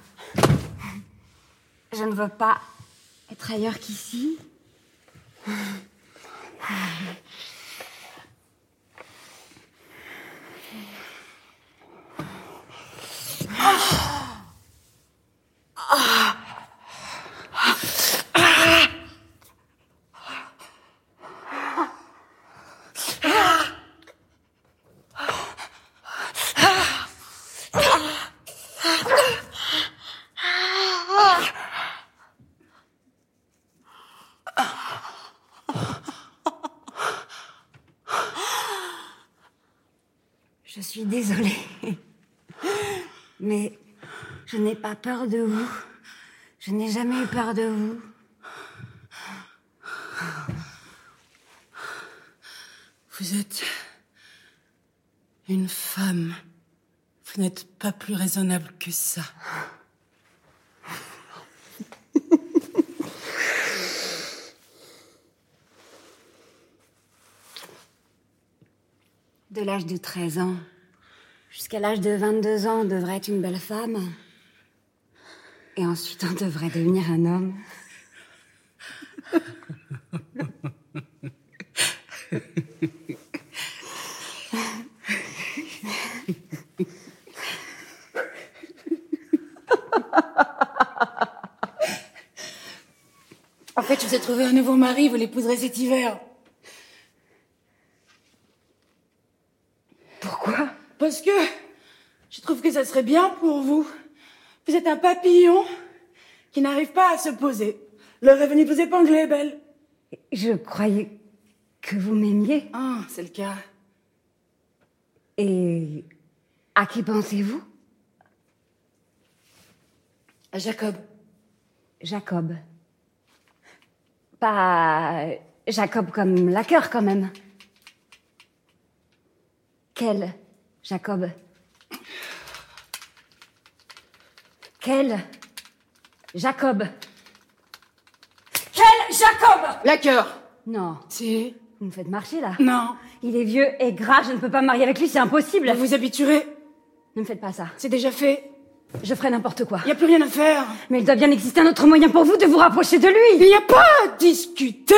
Je ne veux pas être ailleurs qu'ici. Je suis désolée. Mais je n'ai pas peur de vous. Je n'ai jamais eu peur de vous. Vous êtes une femme. Vous n'êtes pas plus raisonnable que ça. De l'âge de 13 ans jusqu'à l'âge de 22 ans, on devrait être une belle femme. Et ensuite, on devrait devenir un homme. En fait, je vous ai trouvé un nouveau mari, vous l'épouserez cet hiver. Pourquoi Parce que je trouve que ça serait bien pour vous. Vous êtes un papillon qui n'arrive pas à se poser. L'heure est venue de vous épingler, Belle. Je croyais que vous m'aimiez. Ah, c'est le cas. Et à qui pensez-vous? À Jacob. Jacob. Pas Jacob comme la cœur quand même. Quel Jacob Quel Jacob Quel Jacob La cœur. Non, Si. vous me faites marcher là. Non. Il est vieux et gras, je ne peux pas me marier avec lui, c'est impossible. Vous vous habituerez. Ne me faites pas ça. C'est déjà fait. Je ferai n'importe quoi. Il n'y a plus rien à faire. Mais il doit bien exister un autre moyen pour vous de vous rapprocher de Il lui. n'y a pas à discuter.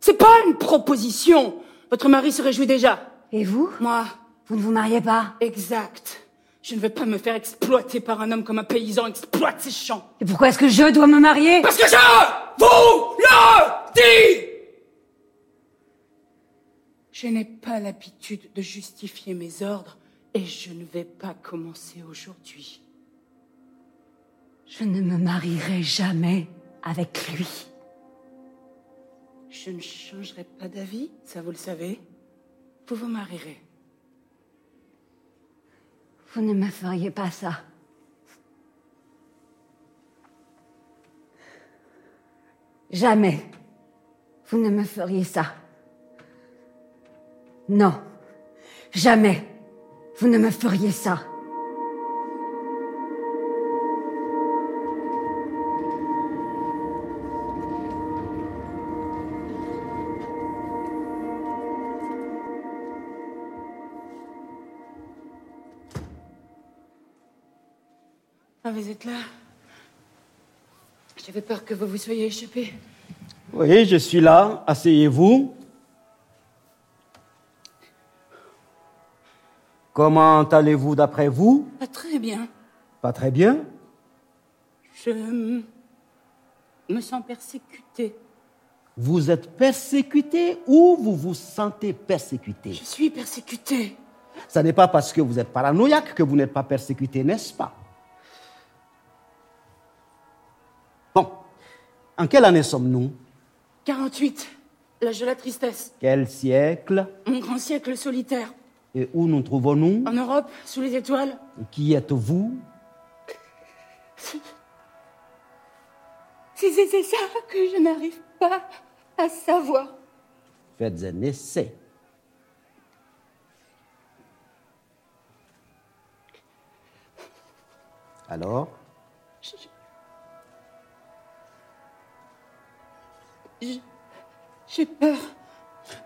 C'est pas une proposition. Votre mari se réjouit déjà. Et vous? Moi, Vous ne vous mariez pas exact. Je ne veux pas me faire exploiter par un homme comme un paysan exploite ses champs. Et pourquoi est-ce que je dois me marier Parce que je vous le dis Je n'ai pas l'habitude de justifier mes ordres et je ne vais pas commencer aujourd'hui. Je ne me marierai jamais avec lui. Je ne changerai pas d'avis, ça vous le savez. Vous vous marierez. Vous ne me feriez pas ça. Jamais. Vous ne me feriez ça. Non. Jamais. Vous ne me feriez ça. Ah, vous êtes là J'avais peur que vous vous soyez échappé. Oui, je suis là. Asseyez-vous. Comment allez-vous d'après vous? Pas très bien. Pas très bien? Je me sens persécutée. Vous êtes persécuté ou vous vous sentez persécuté Je suis persécutée. Ce n'est pas parce que vous êtes paranoïaque que vous n'êtes pas persécuté, n'est-ce pas? En quelle année sommes-nous 48. L'âge de la tristesse. Quel siècle Mon grand siècle solitaire. Et où nous trouvons-nous En Europe, sous les étoiles. Qui êtes-vous c'est- c'est ça que je n'arrive pas à savoir. Faites un essai. Alors J'ai peur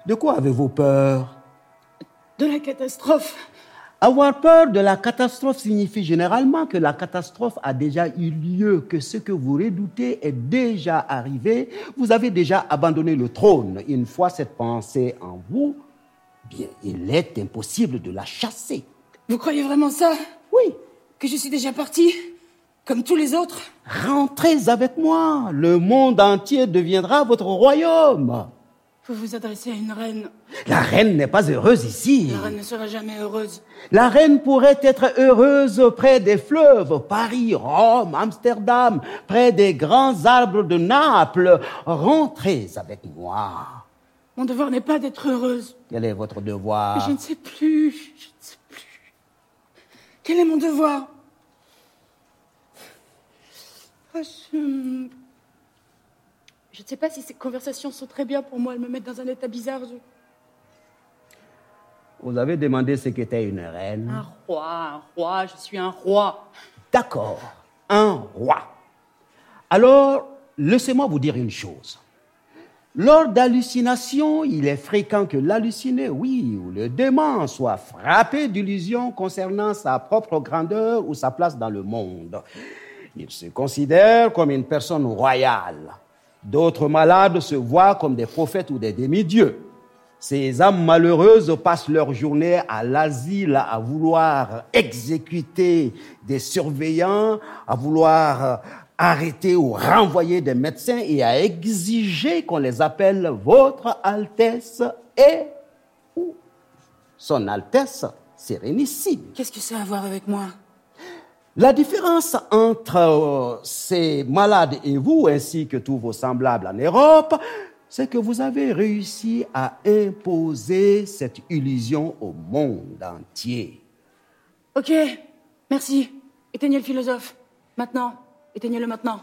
De quoi avez-vous peur? De la catastrophe. Avoir peur de la catastrophe signifie généralement que la catastrophe a déjà eu lieu, que ce que vous redoutez est déjà arrivé. Vous avez déjà abandonné le trône. Une fois cette pensée en vous, bien, il est impossible de la chasser. Vous croyez vraiment ça? Oui. Que je suis déjà partie? Comme tous les autres Rentrez avec moi. Le monde entier deviendra votre royaume. Vous vous adressez à une reine. La reine n'est pas heureuse ici. La reine ne sera jamais heureuse. La reine pourrait être heureuse près des fleuves, Paris, Rome, Amsterdam, près des grands arbres de Naples. Rentrez avec moi. Mon devoir n'est pas d'être heureuse. Quel est votre devoir? Je ne sais plus. Je ne sais plus. Quel est mon devoir? Je... je ne sais pas si ces conversations sont très bien pour moi. Elles me mettent dans un état bizarre. Je- Vous avez demandé ce qu'était une reine. Un roi, un roi, je suis un roi. D'accord, un roi. Alors, laissez-moi vous dire une chose. Lors d'hallucinations, il est fréquent que l'halluciné, oui, ou le dément, soit frappé d'illusions concernant sa propre grandeur ou sa place dans le monde. Il se considère comme une personne royale. D'autres malades se voient comme des prophètes ou des demi-dieux. Ces âmes malheureuses passent leur journée à l'asile à vouloir exécuter des surveillants, à vouloir arrêter ou renvoyer des médecins et à exiger qu'on les appelle Votre Altesse et ou Son Altesse Sérénissime. Qu'est-ce que ça a à voir avec moi? La différence entre euh, ces malades et vous, ainsi que tous vos semblables en Europe, c'est que vous avez réussi à imposer cette illusion au monde entier. Ok, merci. Éteignez le philosophe. Maintenant. Éteignez-le maintenant.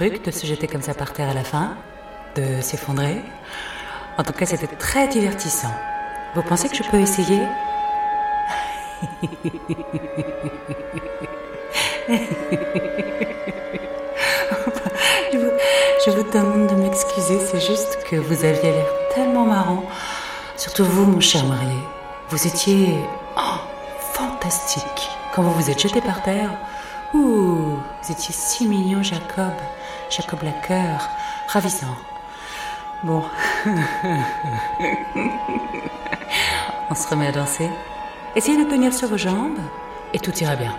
De se jeter comme ça par terre à la fin, de s'effondrer. En tout cas, c'était très divertissant. Vous pensez que je peux essayer? Je, vous, demande de m'excuser, c'est juste que vous aviez l'air tellement marrant. Surtout vous, mon cher marié. Vous étiez oh, fantastique. Quand vous vous êtes jeté par terre, vous étiez si mignon, Jacob. Jacob Lacoeur. Ravissant. Bon. On se remet à danser. Essayez de tenir sur vos jambes et tout ira bien.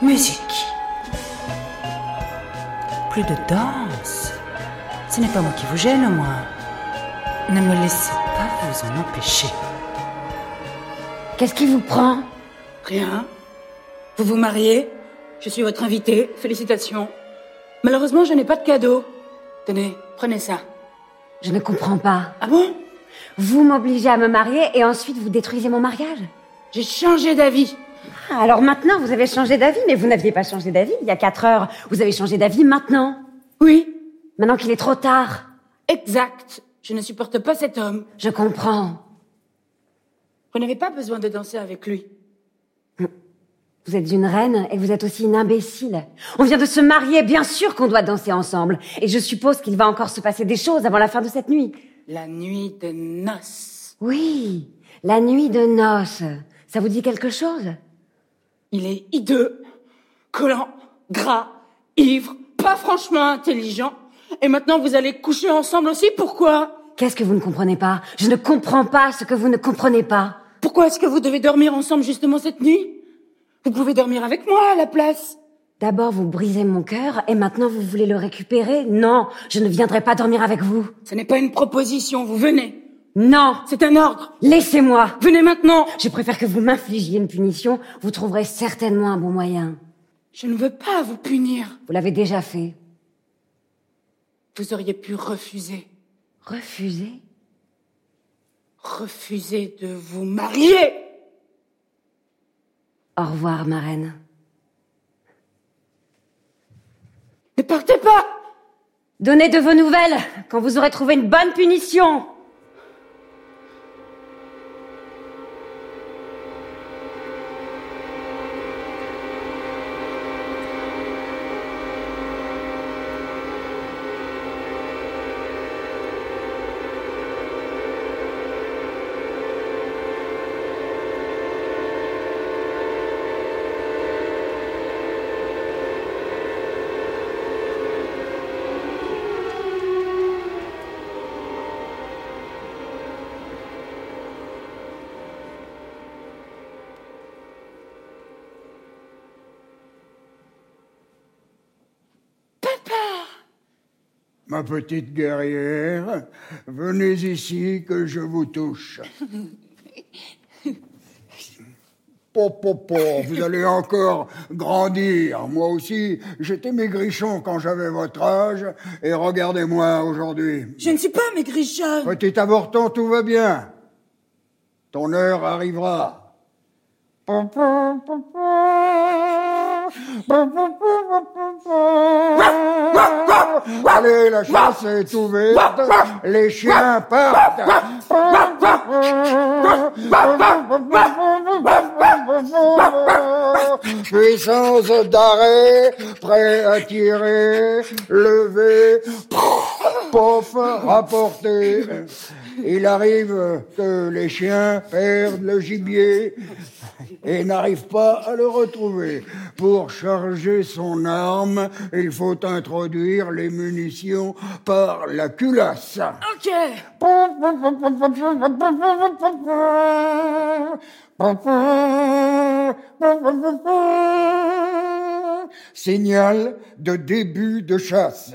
Musique. Plus de danse. Ce n'est pas moi qui vous gêne, au moins. Ne me laissez pas vous en empêcher. Qu'est-ce qui vous prend? Rien. Vous vous mariez? Je suis votre invité. Félicitations. Malheureusement, je n'ai pas de cadeau. Tenez, prenez ça. Je ne comprends pas. Ah bon? Vous m'obligez à me marier et ensuite vous détruisez mon mariage J'ai changé d'avis. Ah, alors maintenant, vous avez changé d'avis, mais vous n'aviez pas changé d'avis il y a quatre heures. Vous avez changé d'avis maintenant. Oui. Maintenant qu'il est trop tard. Exact. Je ne supporte pas cet homme. Je comprends. Vous n'avez pas besoin de danser avec lui. Vous êtes une reine et vous êtes aussi une imbécile. On vient de se marier, bien sûr qu'on doit danser ensemble. Et je suppose qu'il va encore se passer des choses avant la fin de cette nuit. La nuit de noces. Oui, la nuit de noces. Ça vous dit quelque chose? Il est hideux, collant, gras, ivre, pas franchement intelligent. Et maintenant vous allez coucher ensemble aussi, pourquoi? Qu'est-ce que vous ne comprenez pas? Je ne comprends pas ce que vous ne comprenez pas. Pourquoi est-ce que vous devez dormir ensemble justement cette nuit? Vous pouvez dormir avec moi à la place. D'abord, vous brisez mon cœur et maintenant vous voulez le récupérer? Non, je ne viendrai pas dormir avec vous. Ce n'est pas une proposition, vous venez. Non C'est un ordre. Laissez-moi Venez maintenant. Je préfère que vous m'infligiez une punition. Vous trouverez certainement un bon moyen. Je ne veux pas vous punir. Vous l'avez déjà fait. Vous auriez pu refuser. Refuser? Refuser de vous marier. Au revoir, ma reine. Ne partez pas Donnez de vos nouvelles quand vous aurez trouvé une bonne punition. Ma petite guerrière, venez ici que je vous touche. Popopo, vous allez encore grandir. Moi aussi, j'étais maigrichon quand j'avais votre âge, et regardez-moi aujourd'hui. Je ne suis pas maigrichonne. Petit avorton, tout va bien. Ton heure arrivera. Allez, la chasse est ouverte, les chiens partent. Puissance d'arrêt, prêt à tirer, lever, pof, rapporter. Il arrive que les chiens perdent le gibier et n'arrivent pas à le retrouver. Pour charger son arme, il faut introduire les munitions par la culasse. Ok. Signal de début de chasse.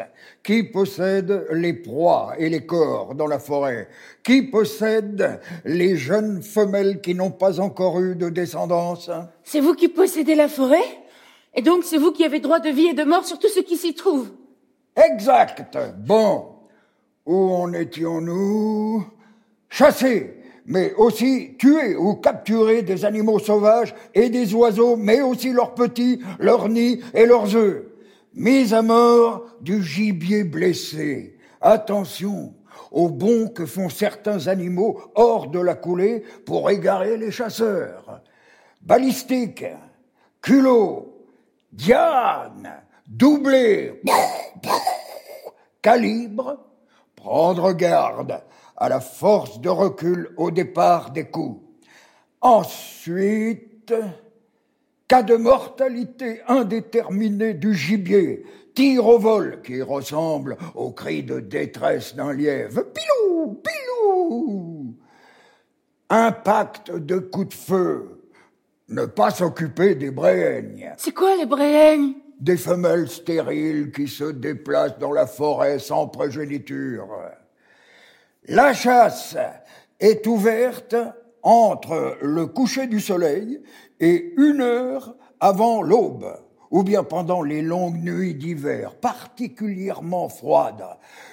Qui possède les proies et les corps dans la forêt? Qui possède les jeunes femelles qui n'ont pas encore eu de descendance? C'est vous qui possédez la forêt? Et donc c'est vous qui avez droit de vie et de mort sur tout ce qui s'y trouve? Exact. Bon. Où en étions-nous? Chasser mais aussi tuer ou capturer des animaux sauvages et des oiseaux, mais aussi leurs petits, leurs nids et leurs œufs. Mise à mort du gibier blessé. Attention au bond que font certains animaux hors de la coulée pour égarer les chasseurs. Balistique, culot, diane, doublé, calibre, prendre garde à la force de recul au départ des coups. Ensuite, cas de mortalité indéterminée du gibier, tir au vol qui ressemble au cri de détresse d'un lièvre, pilou, pilou, impact de coups de feu, ne pas s'occuper des bréignes. C'est quoi les bréignes Des femelles stériles qui se déplacent dans la forêt sans progéniture. La chasse est ouverte entre le coucher du soleil et une heure avant l'aube, ou bien pendant les longues nuits d'hiver particulièrement froides.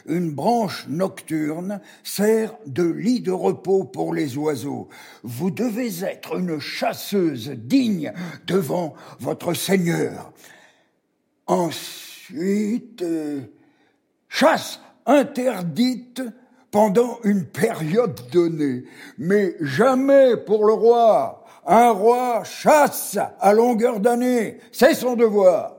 Une branche nocturne sert de lit de repos pour les oiseaux. Vous devez être une chasseuse digne devant votre Seigneur. Ensuite, euh, chasse interdite pendant une période donnée, mais jamais pour le roi. Un roi chasse à longueur d'année, c'est son devoir.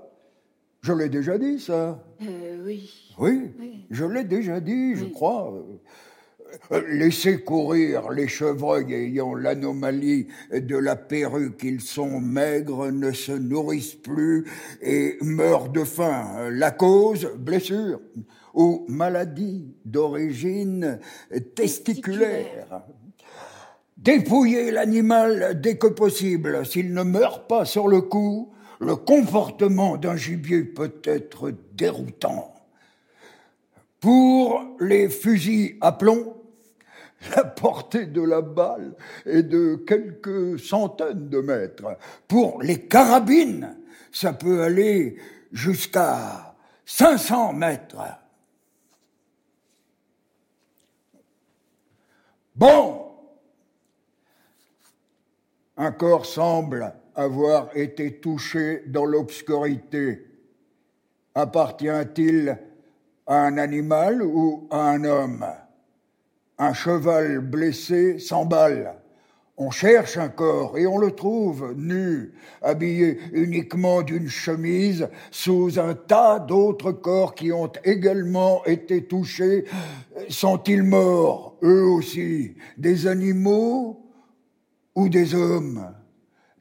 Je l'ai déjà dit, ça. Euh, oui. Oui, je l'ai déjà dit, je crois. Euh, Laissez courir les chevreuils ayant l'anomalie de la perruque. Ils sont maigres, ne se nourrissent plus et meurent de faim. La cause, blessure ou maladie d'origine testiculaire. Dépouiller l'animal dès que possible. S'il ne meurt pas sur le coup, le comportement d'un gibier peut être déroutant. Pour les fusils à plomb, la portée de la balle est de quelques centaines de mètres. Pour les carabines, ça peut aller jusqu'à 500 mètres. Bon, un corps semble avoir été touché dans l'obscurité. Appartient-il à un animal ou à un homme? Un cheval blessé s'emballe. On cherche un corps et on le trouve nu, habillé uniquement d'une chemise, sous un tas d'autres corps qui ont également été touchés. Sont-ils morts, eux aussi, des animaux ou des hommes,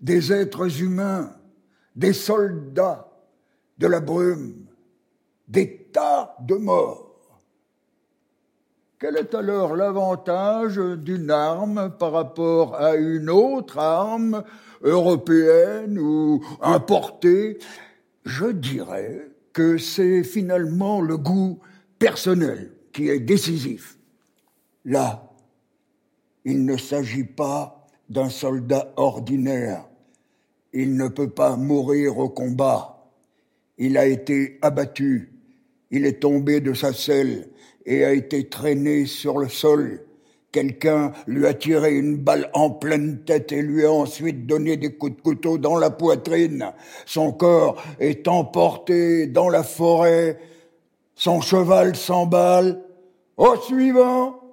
des êtres humains, des soldats, de la brume, des tas de morts quel est alors l'avantage d'une arme par rapport à une autre arme européenne ou importée? Je dirais que c'est finalement le goût personnel qui est décisif. Là, il ne s'agit pas d'un soldat ordinaire. Il ne peut pas mourir au combat. Il a été abattu. Il est tombé de sa selle et a été traîné sur le sol. Quelqu'un lui a tiré une balle en pleine tête et lui a ensuite donné des coups de couteau dans la poitrine. Son corps est emporté dans la forêt. Son cheval s'emballe. Au suivant.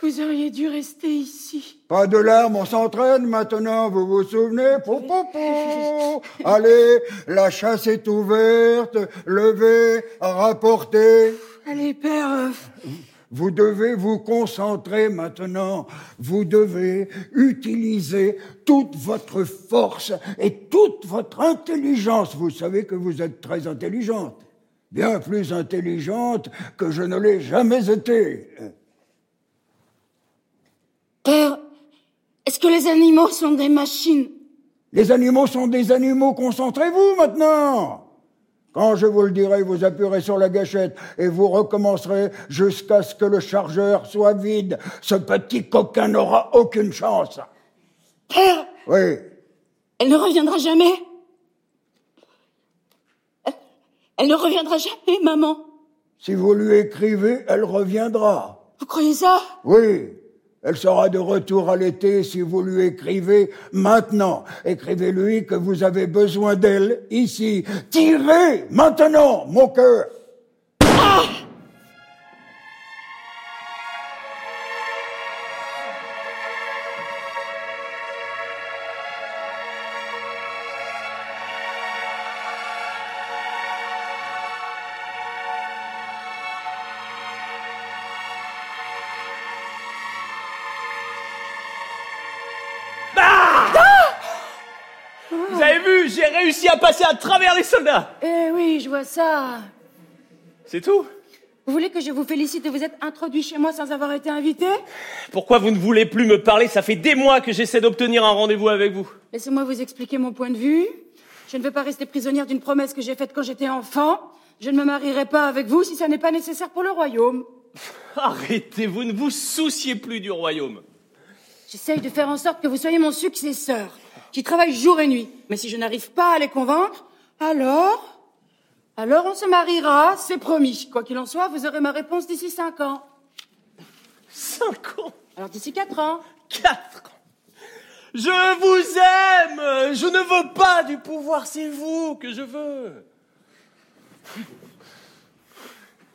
Vous auriez dû rester ici. Pas de larmes, on s'entraîne maintenant, vous vous souvenez? Pou, pou, pou. Allez, la chasse est ouverte, levez, rapportez. Allez, père. euh, Vous devez vous concentrer maintenant. Vous devez utiliser toute votre force et toute votre intelligence. Vous savez que vous êtes très intelligente. Bien plus intelligente que je ne l'ai jamais été. Père, est-ce que les animaux sont des machines? Les animaux sont des animaux. Concentrez-vous maintenant. Quand je vous le dirai, vous appuierez sur la gâchette et vous recommencerez jusqu'à ce que le chargeur soit vide. Ce petit coquin n'aura aucune chance. Père, Oui. elle ne reviendra jamais. Elle, elle ne reviendra jamais, maman. Si vous lui écrivez, elle reviendra. Vous croyez ça? Oui. Elle sera de retour à l'été si vous lui écrivez maintenant. Écrivez-lui que vous avez besoin d'elle ici. Tirez maintenant, mon cœur. Vous vu, j'ai réussi à passer à travers les soldats. Eh oui, je vois ça. C'est tout Vous voulez que je vous félicite de vous être introduit chez moi sans avoir été invité? Pourquoi vous ne voulez plus me parler? Ça fait des mois que j'essaie d'obtenir un rendez-vous avec vous. Laissez-moi vous expliquer mon point de vue. Je ne veux pas rester prisonnière d'une promesse que j'ai faite quand j'étais enfant. Je ne me marierai pas avec vous si ça n'est pas nécessaire pour le royaume. Arrêtez, vous ne vous souciez plus du royaume. J'essaye de faire en sorte que vous soyez mon successeur, qui travaille jour et nuit. Mais si je n'arrive pas à les convaincre, alors... Alors on se mariera, c'est promis. Quoi qu'il en soit, vous aurez ma réponse d'ici cinq ans. Cinq ans Alors d'ici quatre ans. Quatre ans Je vous aime Je ne veux pas du pouvoir, c'est vous que je veux.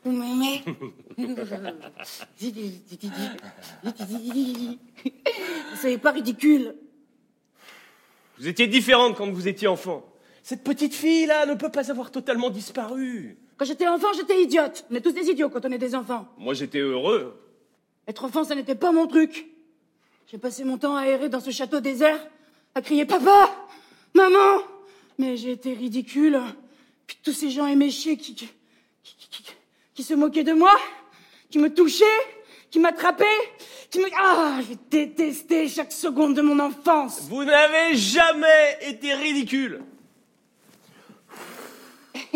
Vous m'aimez Soyez pas ridicule. Vous étiez différente quand vous étiez enfant. Cette petite fille-là ne peut pas avoir totalement disparu. Quand j'étais enfant, j'étais idiote. On est tous des idiots quand on est des enfants. Moi, j'étais heureux. Être enfant, ça n'était pas mon truc. J'ai passé mon temps à errer dans ce château désert, à crier papa, maman. Mais j'ai été ridicule. Puis tous ces gens éméchés qui, qui, qui, qui- qui se moquaient de moi, qui me touchaient, qui m'attrapaient, qui me... Ah, j'ai détesté chaque seconde de mon enfance. Vous n'avez jamais été ridicule.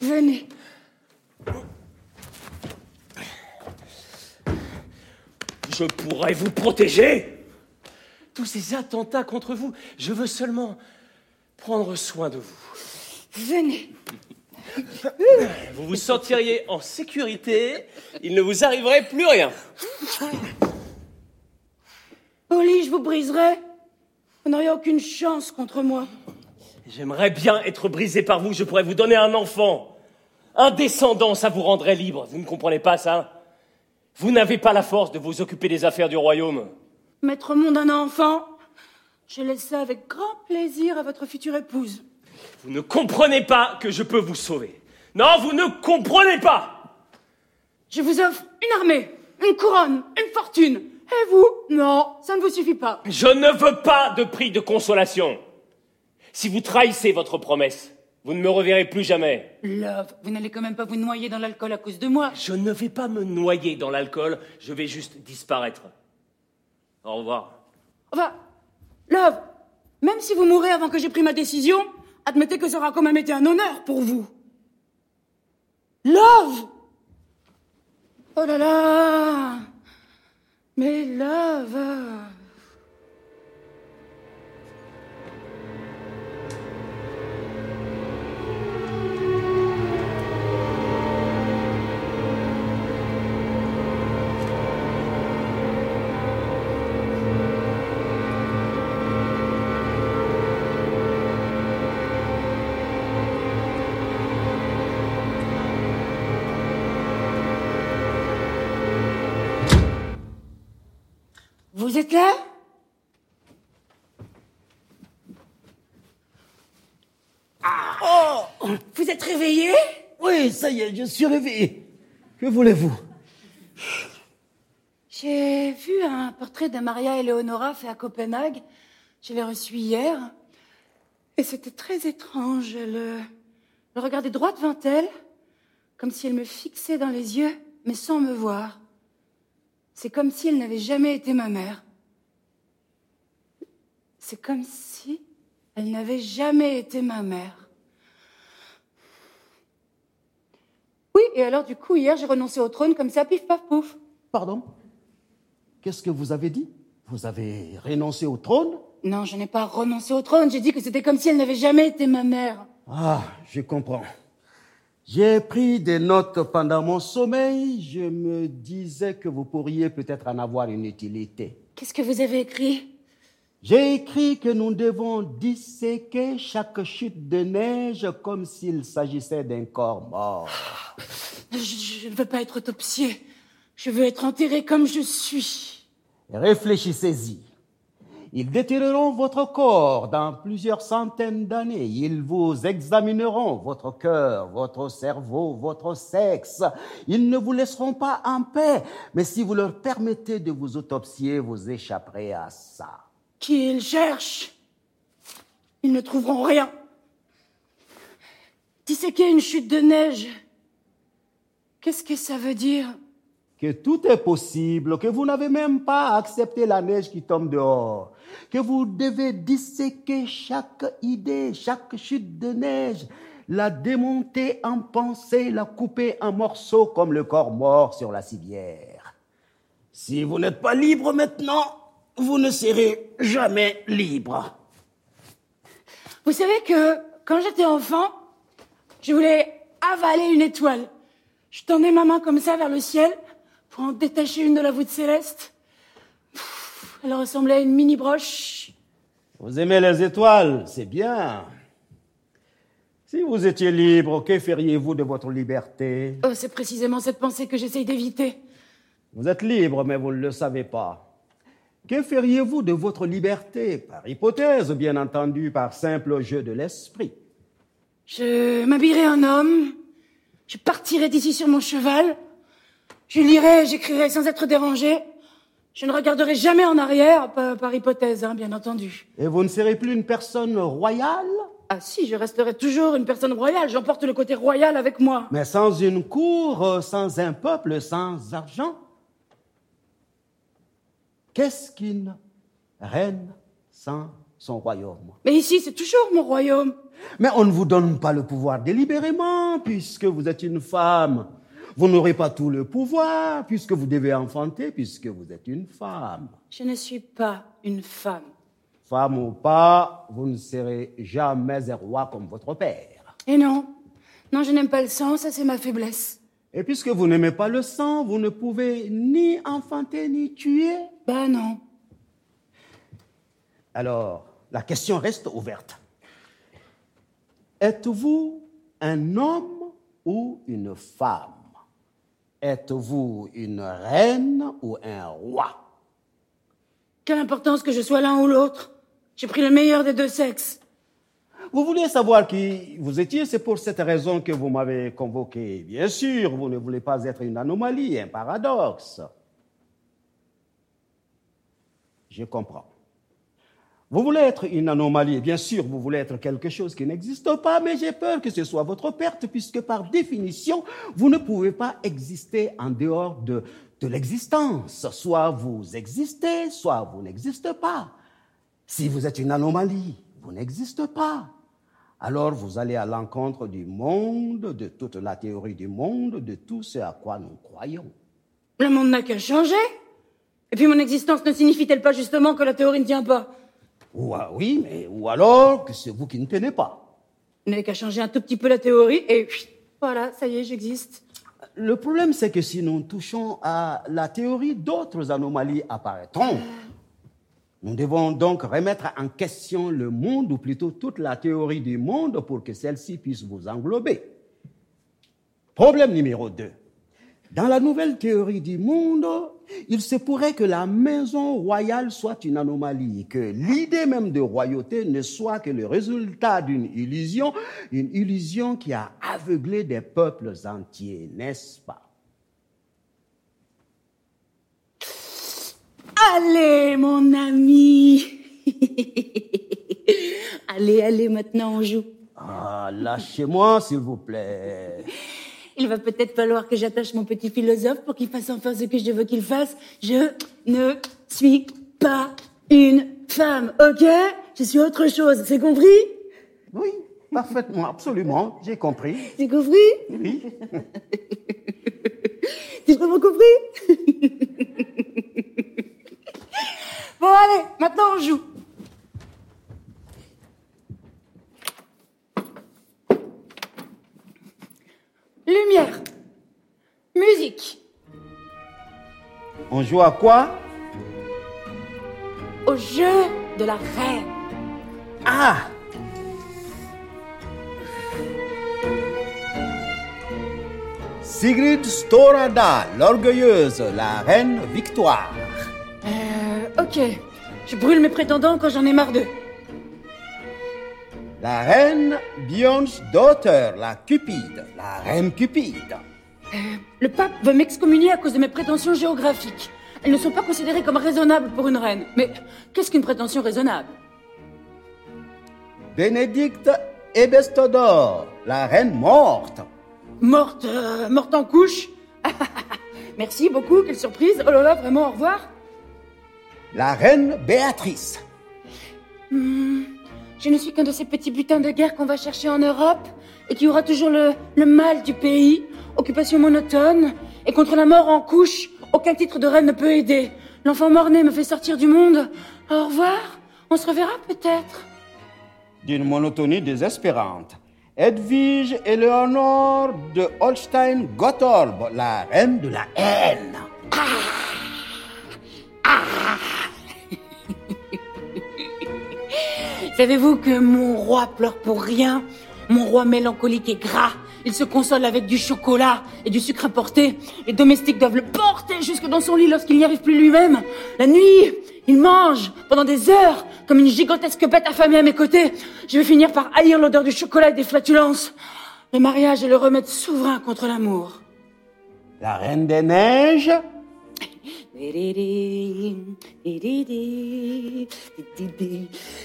Venez. Je pourrais vous protéger. Tous ces attentats contre vous, je veux seulement prendre soin de vous. Venez. Vous vous sentiriez en sécurité, il ne vous arriverait plus rien. Au lit, je vous briserai. Vous n'auriez aucune chance contre moi. J'aimerais bien être brisé par vous, je pourrais vous donner un enfant. Un descendant, ça vous rendrait libre. Vous ne comprenez pas ça Vous n'avez pas la force de vous occuper des affaires du royaume. Mettre au monde un enfant, je laisse ça avec grand plaisir à votre future épouse. Vous ne comprenez pas que je peux vous sauver. Non, vous ne comprenez pas Je vous offre une armée, une couronne, une fortune. Et vous? Non, ça ne vous suffit pas. Je ne veux pas de prix de consolation. Si vous trahissez votre promesse, vous ne me reverrez plus jamais. Love, vous n'allez quand même pas vous noyer dans l'alcool à cause de moi. Je ne vais pas me noyer dans l'alcool, je vais juste disparaître. Au revoir. Enfin, Love, même si vous mourrez avant que j'ai pris ma décision, admettez que ça aura quand même été un honneur pour vous. Love! Oh là là! Mais Love Vous êtes là? Ah Oh Vous êtes réveillé? Oui, ça y est, je suis réveillé. Que voulez-vous? J'ai vu un portrait de Maria Eleonora fait à Copenhague. Je l'ai reçu hier. Et c'était très étrange. Elle, euh, elle regardait droit devant elle, comme si elle me fixait dans les yeux, mais sans me voir. C'est comme si elle n'avait jamais été ma mère. C'est comme si elle n'avait jamais été ma mère. Oui, et alors du coup, hier, j'ai renoncé au trône comme ça, pif paf pouf. Pardon? Qu'est-ce que vous avez dit? Vous avez renoncé au trône? Non, je n'ai pas renoncé au trône. J'ai dit que c'était comme si elle n'avait jamais été ma mère. Ah, je comprends. J'ai pris des notes pendant mon sommeil. Je me disais que vous pourriez peut-être en avoir une utilité. Qu'est-ce que vous avez écrit? J'ai écrit que nous devons disséquer chaque chute de neige comme s'il s'agissait d'un corps mort. je, je ne veux pas être autopsié. Je veux être enterré comme je suis. Réfléchissez-y. Ils déterreront votre corps dans plusieurs centaines d'années. Ils vous examineront votre cœur, votre cerveau, votre sexe. Ils ne vous laisseront pas en paix. Mais si vous leur permettez de vous autopsier, vous échapperez à ça. Qu'ils cherchent. Ils ne trouveront rien. Disséquer une chute de neige. Qu'est-ce que ça veut dire? Que tout est possible, que vous n'avez même pas accepté la neige qui tombe dehors, que vous devez disséquer chaque idée, chaque chute de neige, la démonter en pensée, la couper en morceaux comme le corps mort sur la civière. Si vous n'êtes pas libre maintenant, vous ne serez jamais libre. Vous savez que quand j'étais enfant, je voulais avaler une étoile. Je tendais ma main comme ça vers le ciel pour en détacher une de la voûte céleste. Elle ressemblait à une mini-broche. Vous aimez les étoiles, c'est bien. Si vous étiez libre, que feriez-vous de votre liberté? Oh, C'est précisément cette pensée que j'essaye d'éviter. Vous êtes libre, mais vous ne le savez pas. Que feriez-vous de votre liberté? Par hypothèse, bien entendu, par simple jeu de l'esprit. Je m'habillerais en homme, je partirais d'ici sur mon cheval, je lirai, j'écrirai sans être dérangé. Je ne regarderai jamais en arrière, par, hypothèse, hein, bien entendu. Et vous ne serez plus une personne royale? Ah si, je resterai toujours une personne royale. J'emporte le côté royal avec moi. Mais sans une cour, euh, sans un peuple, sans argent? Qu'est-ce qu'une reine sans son royaume? Mais ici, c'est toujours mon royaume. Mais on ne vous donne pas le pouvoir délibérément, puisque vous êtes une femme. Vous n'aurez pas tout le pouvoir puisque vous devez enfanter, puisque vous êtes une femme. Je ne suis pas une femme. Femme ou pas, vous ne serez jamais un roi comme votre père. Et non, non, je n'aime pas le sang, ça c'est ma faiblesse. Et puisque vous n'aimez pas le sang, vous ne pouvez ni enfanter ni tuer Ben non. Alors, la question reste ouverte. Êtes-vous un homme ou une femme? Êtes-vous une reine ou un roi? Quelle importance que je sois l'un ou l'autre J'ai pris le meilleur des deux sexes. Vous voulez savoir qui vous étiez, c'est pour cette raison que vous m'avez convoqué. Bien sûr, vous ne voulez pas être une anomalie, un paradoxe. Je comprends. Vous voulez être une anomalie, bien sûr, vous voulez être quelque chose qui n'existe pas, mais j'ai peur que ce soit votre perte, puisque par définition, vous ne pouvez pas exister en dehors de, de l'existence. Soit vous existez, soit vous n'existez pas. Si vous êtes une anomalie, vous n'existez pas. Alors vous allez à l'encontre du monde, de toute la théorie du monde, de tout ce à quoi nous croyons. Le monde n'a qu'à changer. Et puis mon existence ne signifie-t-elle pas justement que la théorie ne tient pas? Ou, ah oui, mais, ou alors que c'est vous qui ne tenez pas. Vous n'avez qu'à changer un tout petit peu la théorie et voilà, ça y est, j'existe. Le problème, c'est que si nous touchons à la théorie, d'autres anomalies apparaîtront. Nous devons donc remettre en question le monde, ou plutôt toute la théorie du monde, pour que celle-ci puisse vous englober. Problème numéro 2. Dans la nouvelle théorie du monde, il se pourrait que la maison royale soit une anomalie, que l'idée même de royauté ne soit que le résultat d'une illusion, une illusion qui a aveuglé des peuples entiers, n'est-ce pas? Allez, mon ami Allez, allez, maintenant on joue. Ah, lâchez-moi, s'il vous plaît. Il va peut-être falloir que j'attache mon petit philosophe pour qu'il fasse enfin ce que je veux qu'il fasse. Je ne suis pas une femme, ok? Je suis autre chose, c'est compris? Oui, parfaitement, absolument, j'ai compris. J'ai compris? Oui. T'as vraiment compris? Bon, allez, maintenant on joue. Lumière. Musique. On joue à quoi? Au jeu de la reine. Ah Sigrid Storada, l'orgueilleuse, la reine Victoire. Euh, ok. Je brûle mes prétendants quand j'en ai marre d'eux. La reine Björns daughter, la Cupide, la reine Cupide. Euh, le pape veut m'excommunier à cause de mes prétentions géographiques. Elles ne sont pas considérées comme raisonnables pour une reine. Mais qu'est-ce qu'une prétention raisonnable? Bénédicte Ebestodor, la reine morte. Morte, euh, morte en couche? Merci beaucoup, quelle surprise. Oh là là, vraiment, au revoir. La reine Béatrice. Hmm, je ne suis qu'un de ces petits butins de guerre qu'on va chercher en Europe et qui aura toujours le, le mal du pays, occupation monotone, et contre la mort en couche, aucun titre de reine ne peut aider. L'enfant mort-né me fait sortir du monde. Au revoir, on se reverra peut-être. D'une monotonie désespérante. Edwige Eleonore de Holstein-Gottorp, la reine de la haine. Savez-vous que mon roi pleure pour rien? Mon roi mélancolique et gras. Il se console avec du chocolat et du sucre importé. Les domestiques doivent le porter jusque dans son lit lorsqu'il n'y arrive plus lui-même. La nuit, il mange pendant des heures comme une gigantesque bête affamée à mes côtés. Je vais finir par haïr l'odeur du chocolat et des flatulences. Le mariage est le remède souverain contre l'amour. La reine des neiges?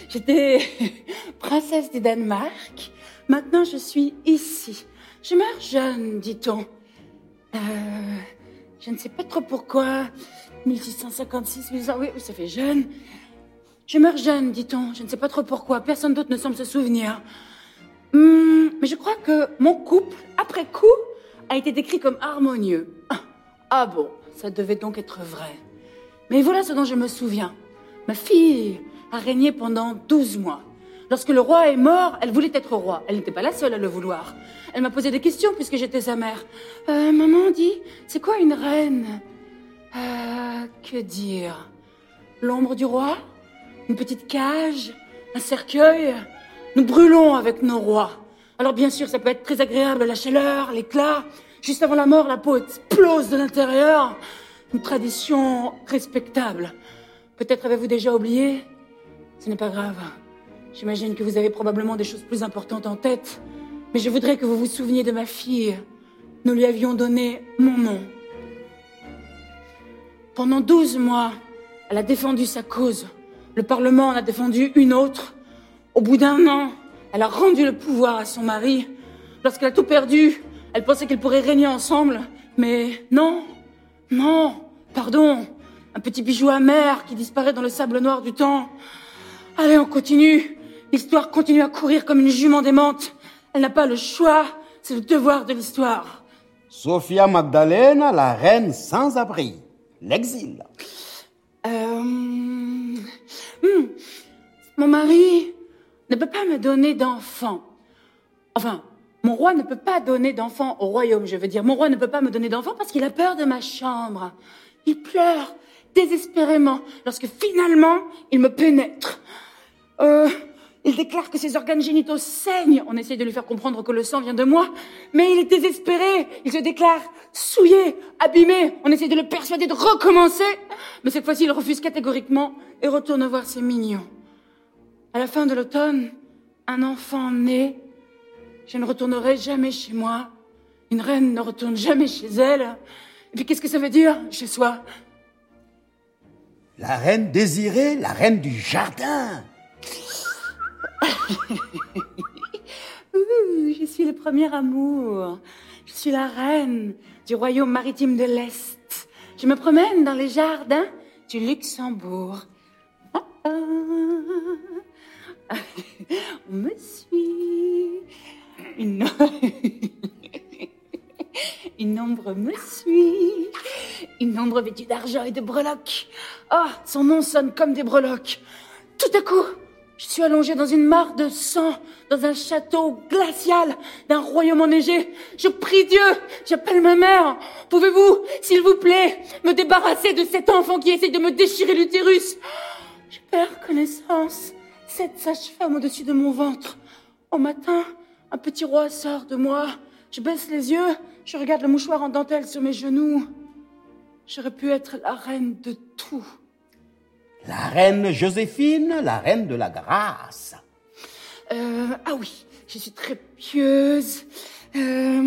J'étais princesse du Danemark. Maintenant, je suis ici. Je meurs jeune, dit-on. Euh, je ne sais pas trop pourquoi. 1656, 1800, oui, ça fait jeune. Je meurs jeune, dit-on. Je ne sais pas trop pourquoi. Personne d'autre ne semble se souvenir. Hmm, mais je crois que mon couple, après coup, a été décrit comme harmonieux. Ah, ah bon, ça devait donc être vrai. Mais voilà ce dont je me souviens. Ma fille a régné pendant 12 mois. Lorsque le roi est mort, elle voulait être roi. Elle n'était pas la seule à le vouloir. Elle m'a posé des questions puisque j'étais sa mère. Euh, maman dit, c'est quoi une reine? Euh, Que dire? L'ombre du roi? Une petite cage? Un cercueil? Nous brûlons avec nos rois. Alors bien sûr, ça peut être très agréable, la chaleur, l'éclat. Juste avant la mort, la peau explose de l'intérieur. Une tradition respectable. Peut-être avez-vous déjà oublié Ce n'est pas grave. J'imagine que vous avez probablement des choses plus importantes en tête. Mais je voudrais que vous vous souveniez de ma fille. Nous lui avions donné mon nom. Pendant douze mois, elle a défendu sa cause. Le Parlement en a défendu une autre. Au bout d'un an, elle a rendu le pouvoir à son mari. Lorsqu'elle a tout perdu, elle pensait qu'elle pourrait régner ensemble. Mais non, non, pardon. Un petit bijou amer qui disparaît dans le sable noir du temps. Allez, on continue. L'histoire continue à courir comme une jument démente. Elle n'a pas le choix. C'est le devoir de l'histoire. Sophia Magdalena, la reine sans abri. L'exil. Euh... hmm. Mon mari ne peut pas me donner d'enfant. Enfin, mon roi ne peut pas donner d'enfant au royaume, je veux dire. Mon roi ne peut pas me donner d'enfant parce qu'il a peur de ma chambre. Il pleure désespérément lorsque finalement il me pénètre. Euh, il déclare que ses organes génitaux saignent. On essaie de lui faire comprendre que le sang vient de moi, mais il est désespéré. Il se déclare souillé, abîmé. On essaie de le persuader de recommencer, mais cette fois-ci il refuse catégoriquement et retourne voir ses mignons. À la fin de l'automne, un enfant naît. Je ne retournerai jamais chez moi. Une reine ne retourne jamais chez elle. Et puis qu'est-ce que ça veut dire chez soi? La reine désirée, la reine du jardin. Ouh, je suis le premier amour. Je suis la reine du royaume maritime de l'Est. Je me promène dans les jardins du Luxembourg. Ah, ah. On me suit. Une... Ombre me suit. Une ombre vêtue d'argent et de breloques. Ah, son nom sonne comme des breloques. Tout à coup, Je suis allongée dans une mare de sang, dans un château glacial d'un royaume enneigé. Je prie Dieu, j'appelle ma mère. Pouvez-vous, s'il vous plaît, me débarrasser de cet enfant qui essaie de me déchirer l'utérus? Je perds connaissance. Cette sage-femme au-dessus de mon ventre. Au matin, un petit roi sort de moi. Je baisse les yeux, je regarde le mouchoir en dentelle sur mes genoux. J'aurais pu être la reine de tout. La reine Joséphine, la reine de la grâce. Euh, ah oui, je suis très pieuse. Euh,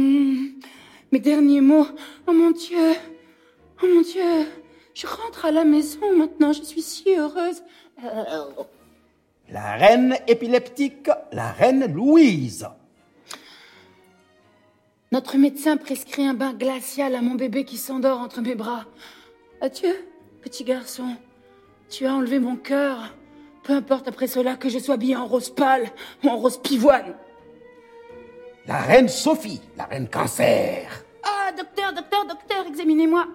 mes derniers mots. Oh mon Dieu, oh mon Dieu, je rentre à la maison maintenant, je suis si heureuse. Euh, La reine épileptique, la reine Louise. Notre médecin prescrit un bain glacial à mon bébé qui s'endort entre mes bras. Adieu, petit garçon. Tu as enlevé mon cœur. Peu importe après cela que je sois habillée en rose pâle ou en rose pivoine. La reine Sophie, la reine cancer. Ah, docteur, docteur, docteur, examinez-moi.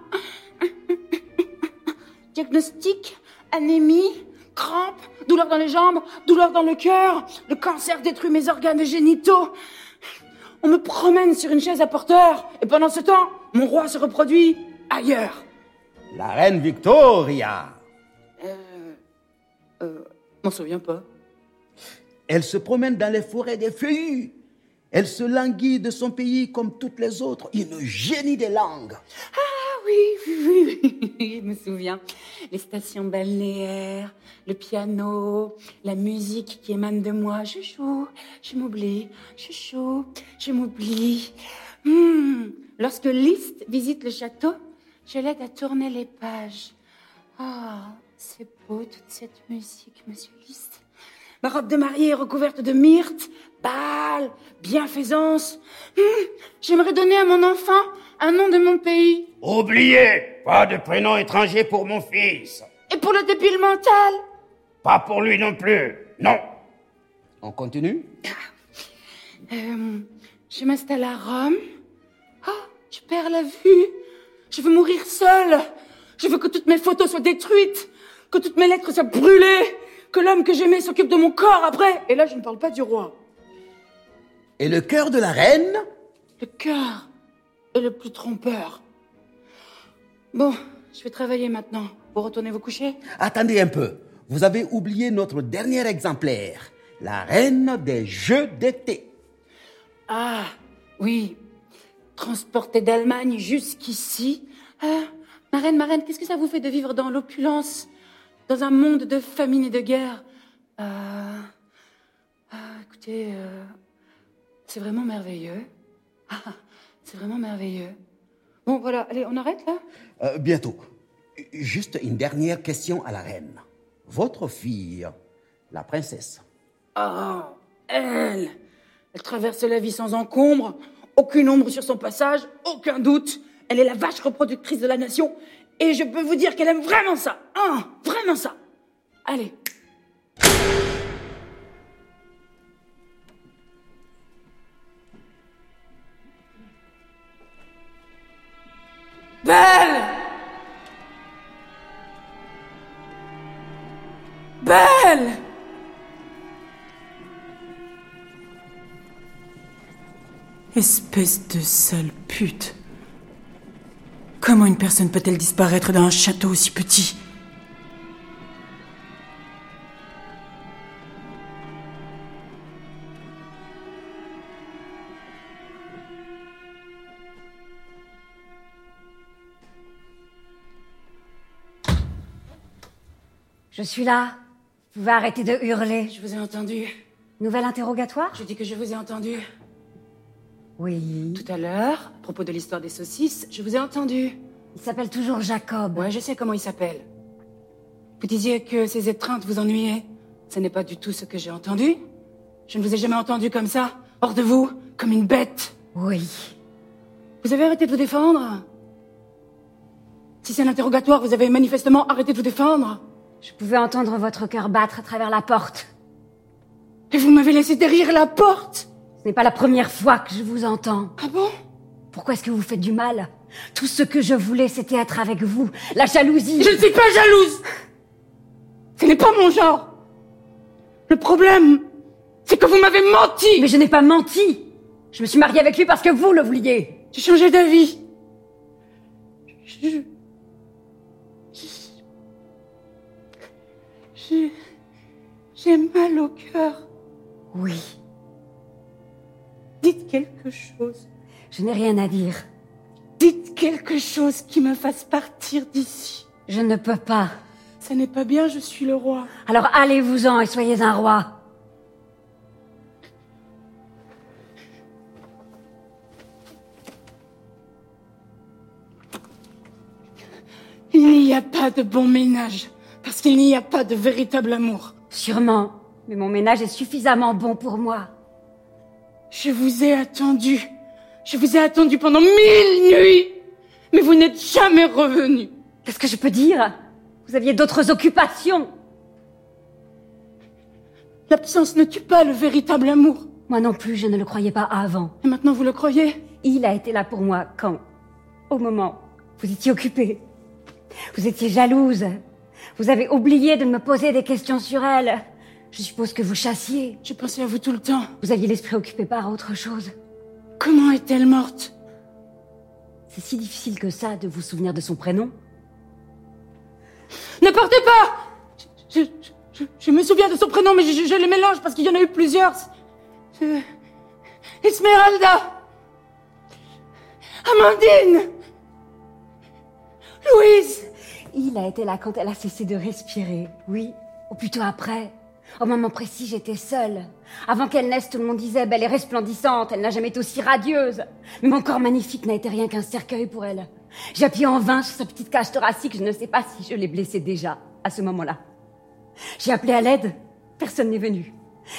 Diagnostic, anémie, crampes, douleur dans les jambes, douleur dans le cœur. Le cancer détruit mes organes génitaux. On me promène sur une chaise à porteur. Et pendant ce temps, mon roi se reproduit ailleurs. La reine Victoria. Euh, euh, m'en souviens pas. Elle se promène dans les forêts des feuillus. Elle se languit de son pays comme toutes les autres. Une génie des langues. Ah oui, oui, oui, je me souviens. Les stations balnéaires, le piano, la musique qui émane de moi. Je joue, je m'oublie, je joue, je m'oublie. Hmm. Lorsque Liszt visite le château, je l'aide à tourner les pages. Ah, c'est beau toute cette musique, monsieur Liszt. Ma robe de mariée est recouverte de myrte, pâle, bienfaisance. Hmm. J'aimerais donner à mon enfant un nom de mon pays. Oubliez, pas de prénom étranger pour mon fils. Et pour le débile mental Pas pour lui non plus. Non. On continue Euh, je m'installe à Rome. Oh, je perds la vue. Je veux mourir seule. Je veux que toutes mes photos soient détruites, que toutes mes lettres soient brûlées, que l'homme que j'aimais s'occupe de mon corps après. Et là, je ne parle pas du roi. Et le cœur de la reine? Le cœur est le plus trompeur. Bon, je vais travailler maintenant. Vous retournez vous coucher? Attendez un peu. Vous avez oublié notre dernier exemplaire. La reine des jeux d'été. Ah, oui. Transporté d'Allemagne jusqu'ici. Ah, ma reine, ma reine, qu'est-ce que ça vous fait de vivre dans l'opulence Dans un monde de famine et de guerre? Euh, ah, Écoutez, euh, c'est vraiment merveilleux. Ah, c'est vraiment merveilleux. Bon, voilà, allez, on arrête là? Euh, bientôt. Juste une dernière question à la reine. Votre fille, la princesse, Oh, elle Elle traverse la vie sans encombre, aucune ombre sur son passage, aucun doute. Elle est la vache reproductrice de la nation, et je peux vous dire qu'elle aime vraiment ça. Hein, vraiment ça. Allez. Belle Espèce de sale pute. Comment une personne peut-elle disparaître dans un château aussi petit? Je suis là. Vous pouvez arrêter de hurler. Je vous ai entendu. Nouvel interrogatoire? Je dis que je vous ai entendu. Oui. Tout à l'heure, à propos de l'histoire des saucisses, je vous ai entendu. Il s'appelle toujours Jacob. Ouais, je sais comment il s'appelle. Vous disiez que ces étreintes vous ennuyaient. Ce n'est pas du tout ce que j'ai entendu. Je ne vous ai jamais entendu comme ça, hors de vous, comme une bête. Oui. Vous avez arrêté de vous défendre? Si c'est un interrogatoire, vous avez manifestement arrêté de vous défendre. Je pouvais entendre votre cœur battre à travers la porte. Et vous m'avez laissé derrière la porte? Ce n'est pas la première fois que je vous entends. Ah bon? Pourquoi est-ce que vous faites du mal? Tout ce que je voulais, c'était être avec vous. La jalousie. Je ne suis pas jalouse Ce n'est pas mon genre Le problème, c'est que vous m'avez menti Mais je n'ai pas menti Je me suis mariée avec lui parce que vous le vouliez J'ai changé d'avis. Je... J'ai... J'ai mal au cœur. Oui. Dites quelque chose. Je n'ai rien à dire. Dites quelque chose qui me fasse partir d'ici. Je ne peux pas. Ce n'est pas bien, je suis le roi. Alors allez-vous-en et soyez un roi. Il n'y a pas de bon ménage, parce qu'il n'y a pas de véritable amour. Sûrement, mais mon ménage est suffisamment bon pour moi. Je vous ai attendu. Je vous ai attendu pendant mille nuits. Mais vous n'êtes jamais revenu. Qu'est-ce que je peux dire? Vous aviez d'autres occupations. L'absence ne tue pas le véritable amour. Moi non plus, je ne le croyais pas avant. Et maintenant vous le croyez? Il a été là pour moi quand? Au moment. Vous étiez occupée. Vous étiez jalouse. Vous avez oublié de me poser des questions sur elle. Je suppose que vous chassiez. J'ai pensé à vous tout le temps. Vous aviez l'esprit occupé par autre chose. Comment est-elle morte? C'est si difficile que ça de vous souvenir de son prénom Ne partez pas je, je, je, je me souviens de son prénom, mais je, les mélange parce qu'il y en a eu plusieurs. Esmeralda Amandine Louise Il a été là quand elle a cessé de respirer, oui, ou plutôt après. Au moment précis, j'étais seule. Avant qu'elle naisse, tout le monde disait, belle et resplendissante, elle n'a jamais été aussi radieuse. Mais mon corps magnifique n'a été rien qu'un cercueil pour elle. Appuyé en vain sur sa petite cage thoracique, je ne sais pas si je l'ai blessée déjà, à ce moment-là. J'ai appelé à l'aide, personne n'est venu.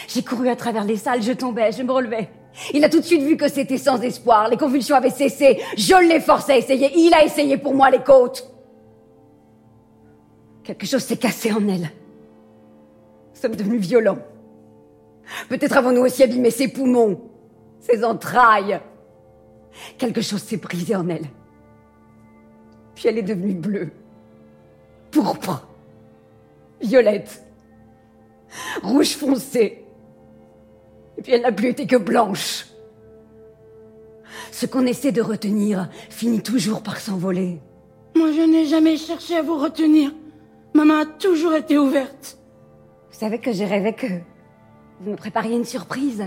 J'ai couru à travers les salles, je tombais, je me relevais. Il a tout de suite vu que c'était sans espoir, les convulsions avaient cessé, je l'ai forcé à essayer, il a essayé pour moi les côtes. Quelque chose s'est cassé en elle. Nous sommes devenus violents. Peut-être avons-nous aussi abîmé ses poumons, ses entrailles. Quelque chose s'est brisé en elle. Puis elle est devenue bleue, pourpre, violette, rouge foncé. Et puis elle n'a plus été que blanche. Ce qu'on essaie de retenir finit toujours par s'envoler. Moi, je n'ai jamais cherché à vous retenir. Ma main a toujours été ouverte. Vous savez que j'ai rêvé que vous me prépariez une surprise.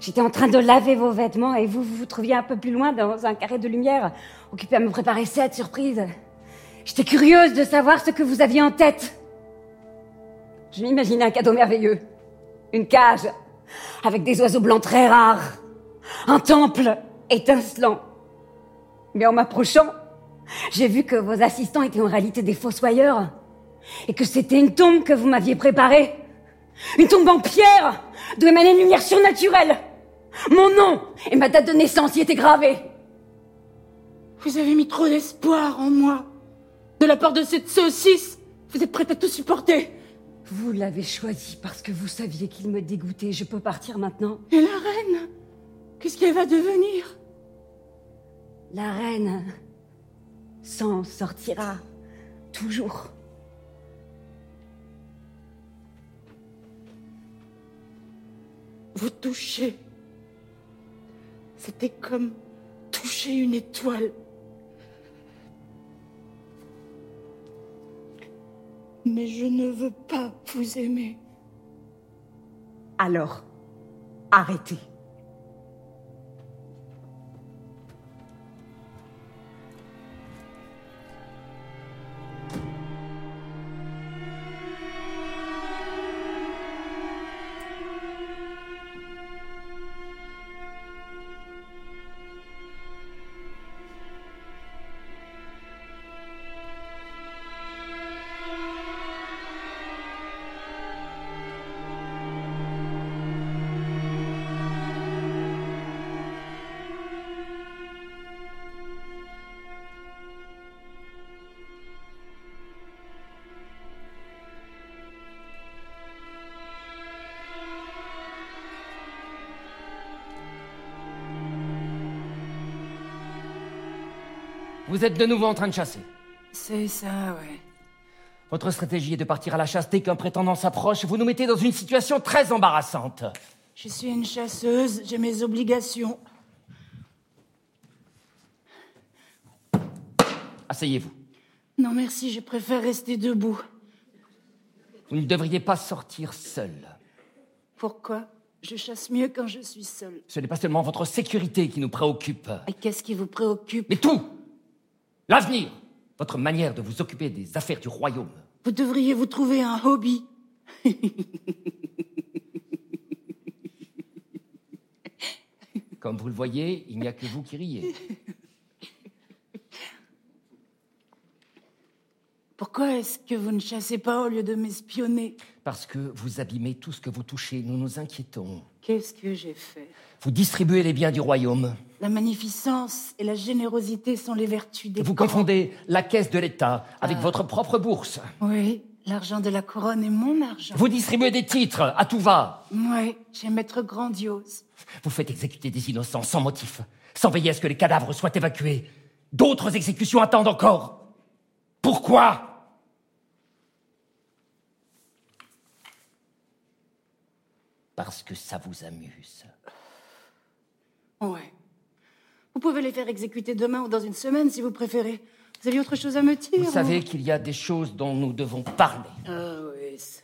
J'étais en train de laver vos vêtements et vous, vous vous trouviez un peu plus loin dans un carré de lumière, occupé à me préparer cette surprise. J'étais curieuse de savoir ce que vous aviez en tête. Je m'imaginais un cadeau merveilleux. Une cage, avec des oiseaux blancs très rares. Un temple étincelant. Mais en m'approchant, j'ai vu que vos assistants étaient en réalité des fossoyeurs et que c'était une tombe que vous m'aviez préparée. Une tombe en pierre, d'où émanait une lumière surnaturelle. Mon nom et ma date de naissance y étaient gravés. Vous avez mis trop d'espoir en moi. De la part de cette saucisse, vous êtes prête à tout supporter. Vous l'avez choisi parce que vous saviez qu'il me dégoûtait. Je peux partir maintenant. Et la reine Qu'est-ce qu'elle va devenir? La reine s'en sortira toujours. Vous touchez. C'était comme toucher une étoile. Mais je ne veux pas vous aimer. Alors, arrêtez. Vous êtes de nouveau en train de chasser. C'est ça, ouais. Votre stratégie est de partir à la chasse dès qu'un prétendant s'approche. Vous nous mettez dans une situation très embarrassante. Je suis une chasseuse, j'ai mes obligations. Asseyez-vous. Non, merci, je préfère rester debout. Vous ne devriez pas sortir seul. Pourquoi? Je chasse mieux quand je suis seule. Ce n'est pas seulement votre sécurité qui nous préoccupe, Et qu'est-ce qui vous préoccupe? Mais tout L'avenir Votre manière de vous occuper des affaires du royaume. Vous devriez vous trouver un hobby. Comme vous le voyez, il n'y a que vous qui riez. Pourquoi est-ce que vous ne chassez pas au lieu de m'espionner? Parce que vous abîmez tout ce que vous touchez, nous nous inquiétons. Qu'est-ce que j'ai fait? Vous distribuez les biens du royaume. La magnificence et la générosité sont les vertus des Vous confondez la caisse de l'État avec Ah. votre propre bourse. Oui, l'argent de la couronne est mon argent. Vous distribuez des titres à tout va. Oui, j'aime être grandiose. Vous faites exécuter des innocents sans motif, sans veiller à ce que les cadavres soient évacués. D'autres exécutions attendent encore. Pourquoi? Parce que ça vous amuse. Ouais. Vous pouvez les faire exécuter demain ou dans une semaine si vous préférez. Vous avez autre chose à me dire Vous ou- savez qu'il y a des choses dont nous devons parler. Ah oui, ça.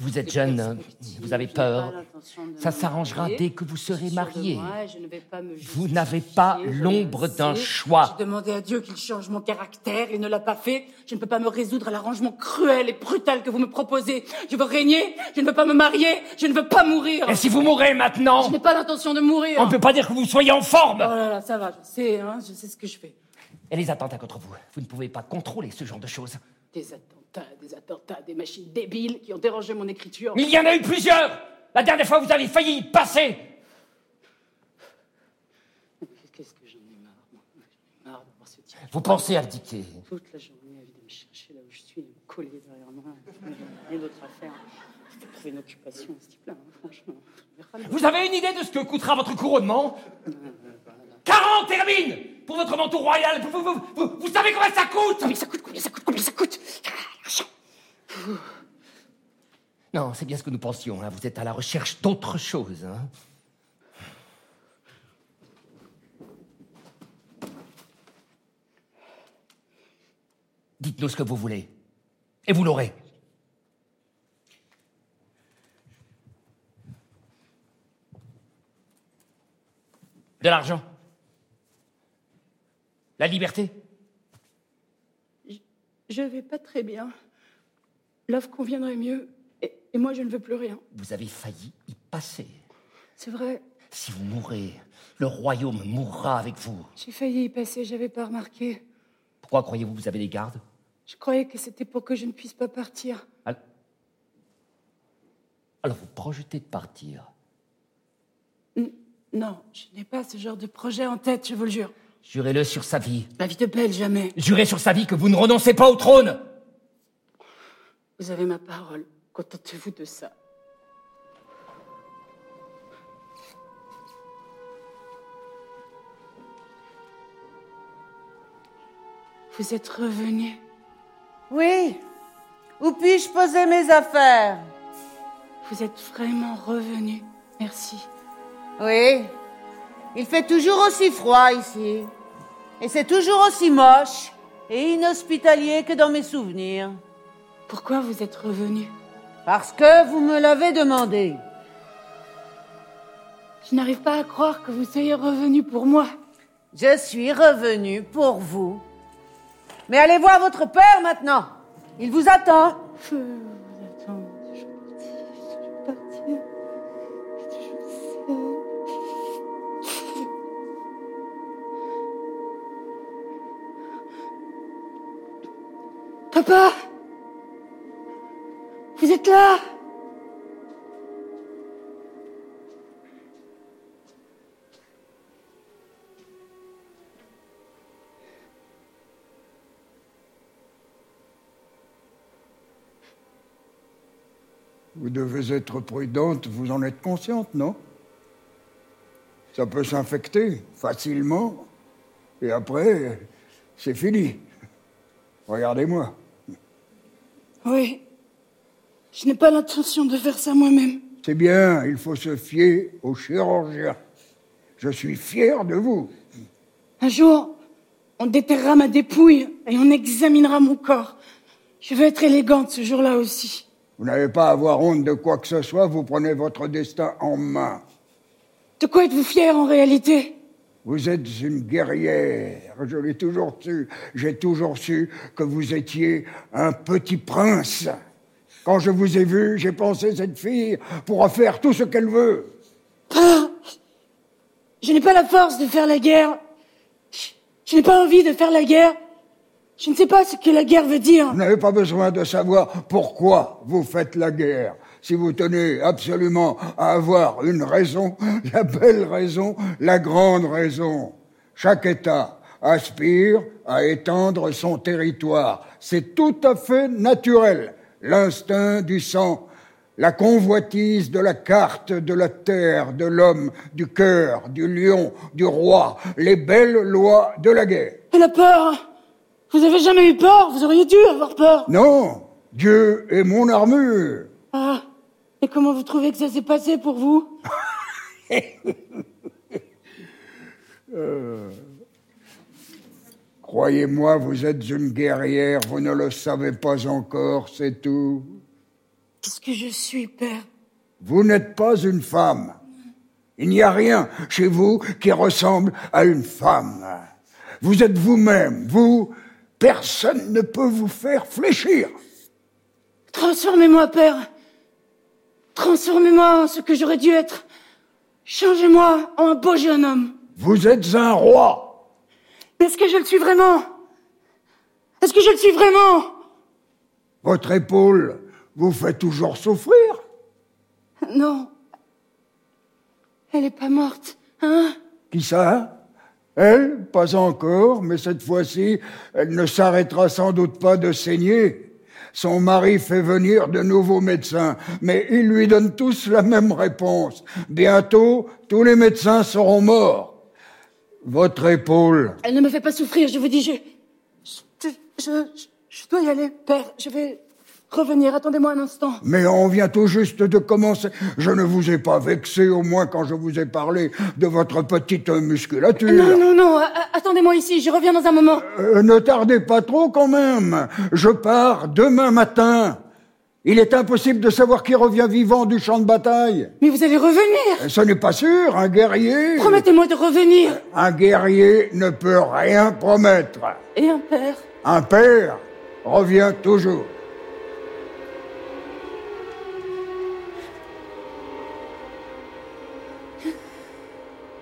Vous êtes jeune, perspectives. vous avez peur. Ça s'arrangera dès que vous serez marié. Vous n'avez pas l'ombre d'un choix. J'ai demandé à Dieu qu'il change mon caractère, il ne l'a pas fait. Je ne peux pas me résoudre à l'arrangement cruel et brutal que vous me proposez. Je veux régner, je ne veux pas me marier, je ne veux pas mourir. Et si vous mourrez maintenant Je n'ai pas l'intention de mourir. On ne peut pas dire que vous soyez en forme Oh là là, ça va, je sais, hein, je sais ce que je fais. Et les attentats contre vous Vous ne pouvez pas contrôler ce genre de choses. Des attentats, des attentats, des machines débiles qui ont dérangé mon écriture. Il y en a eu plusieurs La dernière fois, vous avez failli y passer Qu'est-ce que j'en ai marre, moi. J'en ai marre d'avoir ce type. Vous pensez abdiquer Toute la journée à de me chercher là où je suis, me coller derrière moi. Rien d'autre à faire. Peux trouver une occupation à ce type-là, hein, franchement. Vous avez une idée de ce que coûtera votre couronnement? 40 termine Pour votre manteau royal vous, vous, vous, vous, savez combien ça coûte? Combien ça coûte? Combien ça coûte? Combien ça coûte? Ah. Non, c'est bien ce que nous pensions. hein. Vous êtes à la recherche d'autre chose. hein. Dites-nous ce que vous voulez. Et vous l'aurez. De l'argent La liberté Je vais pas très bien. L'offre conviendrait mieux. Et, et moi, je ne veux plus rien. Vous avez failli y passer. C'est vrai, Si vous mourrez, le royaume mourra avec vous. j'ai failli y passer, j'avais pas remarqué. Pourquoi croyez-vous que vous avez des gardes? Je croyais que c'était pour que je ne puisse pas partir. Al- Alors vous projetez de partir? N- non, je n'ai pas ce genre de projet en tête, je vous le jure. Jurez-le sur sa vie. La vie de belle, jamais. Jurez sur sa vie que vous ne renoncez pas au trône. Vous avez ma parole. Contentez-vous de ça. Vous êtes revenu. Oui. Où puis-je poser mes affaires? Vous êtes vraiment revenu. Merci. Oui. Il fait toujours aussi froid ici. Et c'est toujours aussi moche et inhospitalier que dans mes souvenirs. Pourquoi vous êtes revenu Parce que vous me l'avez demandé. Je n'arrive pas à croire que vous soyez revenu pour moi. Je suis revenu pour vous. Mais allez voir votre père maintenant. Il vous attend. Je vous attends. Je sais. Papa Vous êtes là Vous devez être prudente, vous en êtes consciente, non? Ça peut s'infecter facilement, et après, c'est fini. Regardez-moi. Oui. Je n'ai pas l'intention de faire ça moi-même. C'est bien, il faut se fier au chirurgien. Je suis fier de vous. Un jour, on déterrera ma dépouille et on examinera mon corps. Je veux être élégante ce jour-là aussi. Vous n'avez pas à avoir honte de quoi que ce soit, vous prenez votre destin en main. De quoi êtes-vous fier en réalité? Vous êtes une guerrière, je l'ai toujours su. J'ai toujours su que vous étiez un petit prince. Quand je vous ai vu, j'ai pensé cette fille pourra faire tout ce qu'elle veut. Père, je n'ai pas la force de faire la guerre. Je n'ai pas envie de faire la guerre. Je ne sais pas ce que la guerre veut dire. Vous n'avez pas besoin de savoir pourquoi vous faites la guerre. Si vous tenez absolument à avoir une raison, la belle raison, la grande raison. Chaque État aspire à étendre son territoire. C'est tout à fait naturel. L'instinct du sang, la convoitise de la carte de la terre, de l'homme, du cœur, du lion, du roi, les belles lois de la guerre. Et la peur Vous avez jamais eu peur? Vous auriez dû avoir peur. Non, Dieu est mon armure. Ah, et comment vous trouvez que ça s'est passé pour vous? Euh, Croyez-moi, vous êtes une guerrière, vous ne le savez pas encore, c'est tout. Qu'est-ce que je suis, père? Vous n'êtes pas une femme. Il n'y a rien chez vous qui ressemble à une femme. Vous êtes vous-même, vous, personne ne peut vous faire fléchir. Transformez-moi, père. Transformez-moi en ce que j'aurais dû être. Changez-moi en un beau jeune homme. Vous êtes un roi. Est-ce que je le suis vraiment? Est-ce que je le suis vraiment? Votre épaule vous fait toujours souffrir. Non. Elle est pas morte, hein? Qui ça? Elle? Pas encore, mais cette fois-ci, elle ne s'arrêtera sans doute pas de saigner. Son mari fait venir de nouveaux médecins, mais ils lui donnent tous la même réponse. Bientôt, tous les médecins seront morts. Votre épaule, Elle ne me fait pas souffrir, je vous dis, je... Je, je, je dois y aller, père. Je vais revenir, attendez-moi un instant. mais on vient tout juste de commencer. Je ne vous ai pas vexé, au moins quand je vous ai parlé de votre petite musculature. Non, non, non, attendez-moi ici, je reviens dans un moment. Euh, ne tardez pas trop quand même. Je pars demain matin. Il est impossible de savoir qui revient vivant du champ de bataille. Mais vous allez revenir Ce n'est pas sûr, un guerrier. Promettez-moi de revenir. Un guerrier ne peut rien promettre. Et un père Un père revient toujours.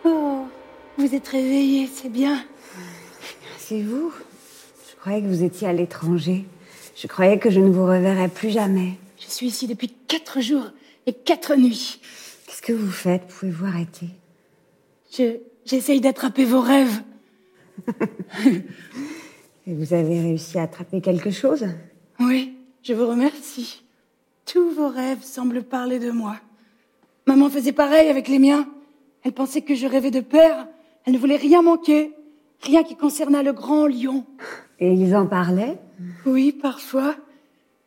Oh, vous êtes réveillé, c'est bien. C'est vous Je croyais que vous étiez à l'étranger. Je croyais que je ne vous reverrais plus jamais. Je suis ici depuis quatre jours et quatre nuits. Qu'est-ce que vous faites? Pouvez-vous arrêter? Je, j'essaye d'attraper vos rêves. Et vous avez réussi à attraper quelque chose? Oui, je vous remercie. Tous vos rêves semblent parler de moi. Maman faisait pareil avec les miens. Elle pensait que je rêvais de père. Elle ne voulait rien manquer. Rien qui concernât le grand lion. Et ils en parlaient Oui, parfois.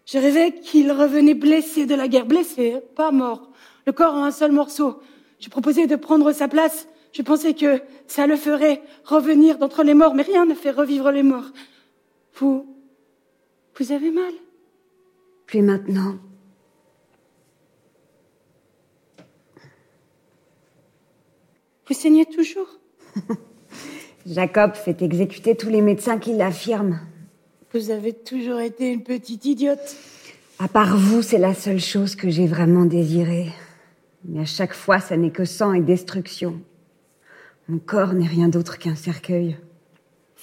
Je rêvais qu'il revenait blessé de la guerre. Blessé, hein, pas mort. Le corps en un seul morceau. Je proposais de prendre sa place. Je pensais que ça le ferait revenir d'entre les morts, mais rien ne fait revivre les morts. Vous... Vous avez mal? Plus maintenant. Vous saignez toujours? Jacob fait exécuter tous les médecins qui l'affirment. Vous avez toujours été une petite idiote. À part vous, c'est la seule chose que j'ai vraiment désirée. Mais à chaque fois, ça n'est que sang et destruction. Mon corps n'est rien d'autre qu'un cercueil.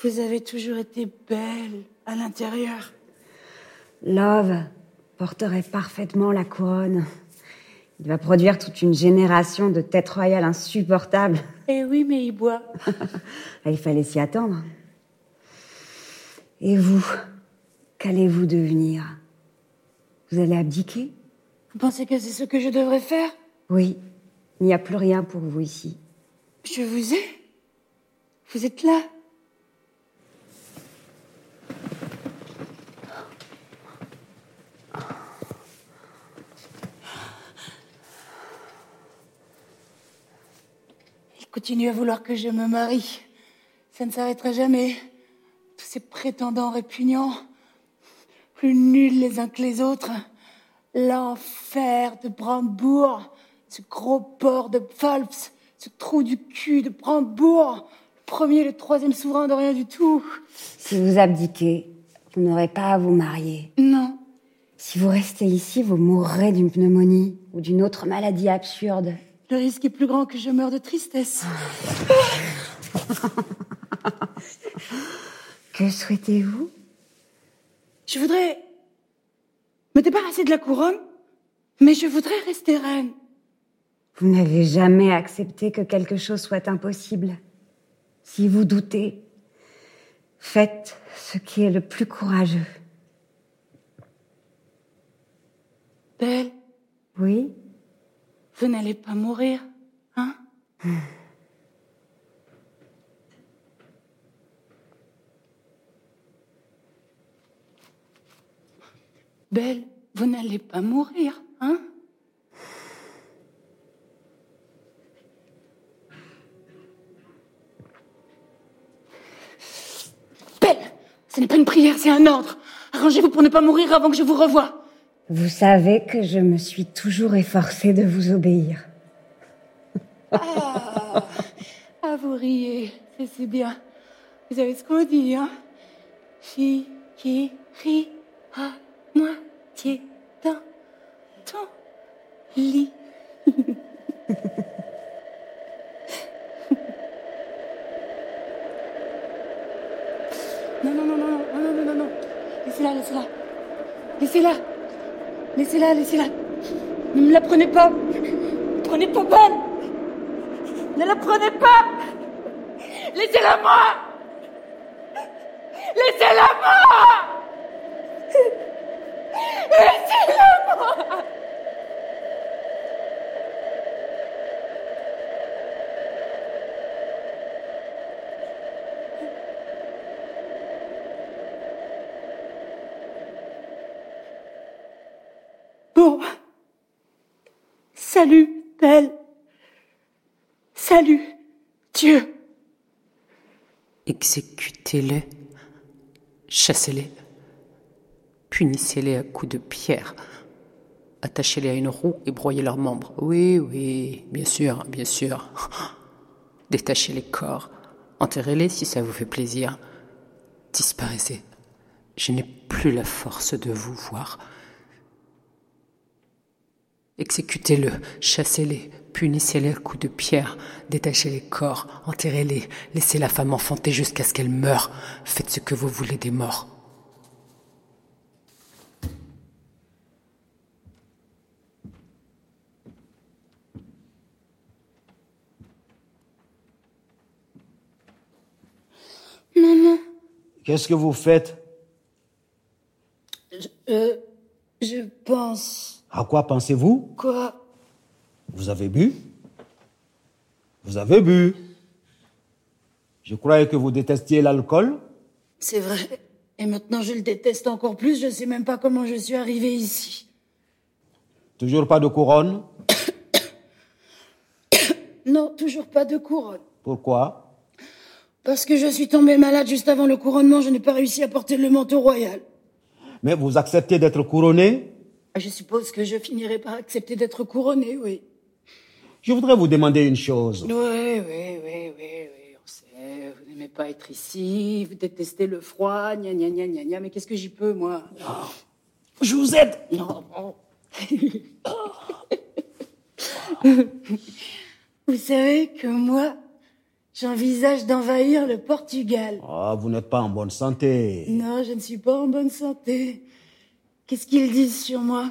Vous avez toujours été belle à l'intérieur. Love porterait parfaitement la couronne. Il va produire toute une génération de têtes royales insupportables. Eh oui, mais il boit. Il fallait s'y attendre. Et vous, qu'allez-vous devenir? Vous allez abdiquer? Vous pensez que c'est ce que je devrais faire? Oui, il n'y a plus rien pour vous ici. Je vous ai. Vous êtes là. Continue à vouloir que je me marie. Ça ne s'arrêtera jamais. Tous ces prétendants répugnants, plus nuls les uns que les autres. L'enfer de Brandebourg, ce gros porc de Pfalz, ce trou du cul de Brandebourg, le premier et le troisième souverain de rien du tout. Si vous abdiquez, vous n'aurez pas à vous marier. Non. Si vous restez ici, vous mourrez d'une pneumonie ou d'une autre maladie absurde. Le risque est plus grand que je meure de tristesse. Que souhaitez-vous? Je voudrais me débarrasser de la couronne, mais je voudrais rester reine. Vous n'avez jamais accepté que quelque chose soit impossible. Si vous doutez, faites ce qui est le plus courageux. Belle, Oui? Vous n'allez pas mourir, hein? Belle, vous n'allez pas mourir, hein? Belle, ce n'est pas une prière, c'est un ordre. Arrangez-vous pour ne pas mourir avant que je vous revoie. Vous savez que je me suis toujours efforcée de vous obéir. Ah, ah, vous riez, c'est bien. Vous savez ce qu'on dit, hein? Fille qui rit à moitié dans ton lit. non, non, non, non, non, non, non, non, non. Laissez-la, laissez-la. Laissez-la. Laissez-la, laissez-la. Ne me la prenez pas. Prenez pas bonne. Ne la prenez pas. Laissez-la moi. Laissez-la moi. Laissez-la moi. Bon. Salut, Belle. Salut, Dieu. Exécutez-les, chassez-les, punissez-les à coups de pierre, attachez-les à une roue et broyez leurs membres. Oui, oui, bien sûr, bien sûr. Détachez les corps, enterrez-les si ça vous fait plaisir. Disparaissez. Je n'ai plus la force de vous voir. Exécutez-le, chassez-les, punissez-les à coups de pierre, détachez les corps, enterrez-les, laissez la femme enfanter jusqu'à ce qu'elle meure. Faites ce que vous voulez des morts. Maman, Qu'est-ce que vous faites? Je, euh, je pense À quoi pensez-vous? Quoi? Vous avez bu? Vous avez bu? Je croyais que vous détestiez l'alcool. C'est vrai. Et maintenant, je le déteste encore plus. Je sais même pas comment je suis arrivée ici. Toujours pas de couronne? Non, toujours pas de couronne. Pourquoi? Parce que je suis tombée malade juste avant le couronnement, je n'ai pas réussi à porter le manteau royal. Mais vous acceptez d'être couronné? Je suppose que je finirai par accepter d'être couronnée, oui. Je voudrais vous demander une chose. Oui, oui, oui, oui, oui, on sait. Vous n'aimez pas être ici, vous détestez le froid, gna gna gna gna gna. Mais qu'est-ce que j'y peux, moi? Je vous aide Non, bon. Vous savez que moi, j'envisage d'envahir le Portugal. Ah, vous n'êtes pas en bonne santé. Non, je ne suis pas en bonne santé. Qu'est-ce qu'ils disent sur moi?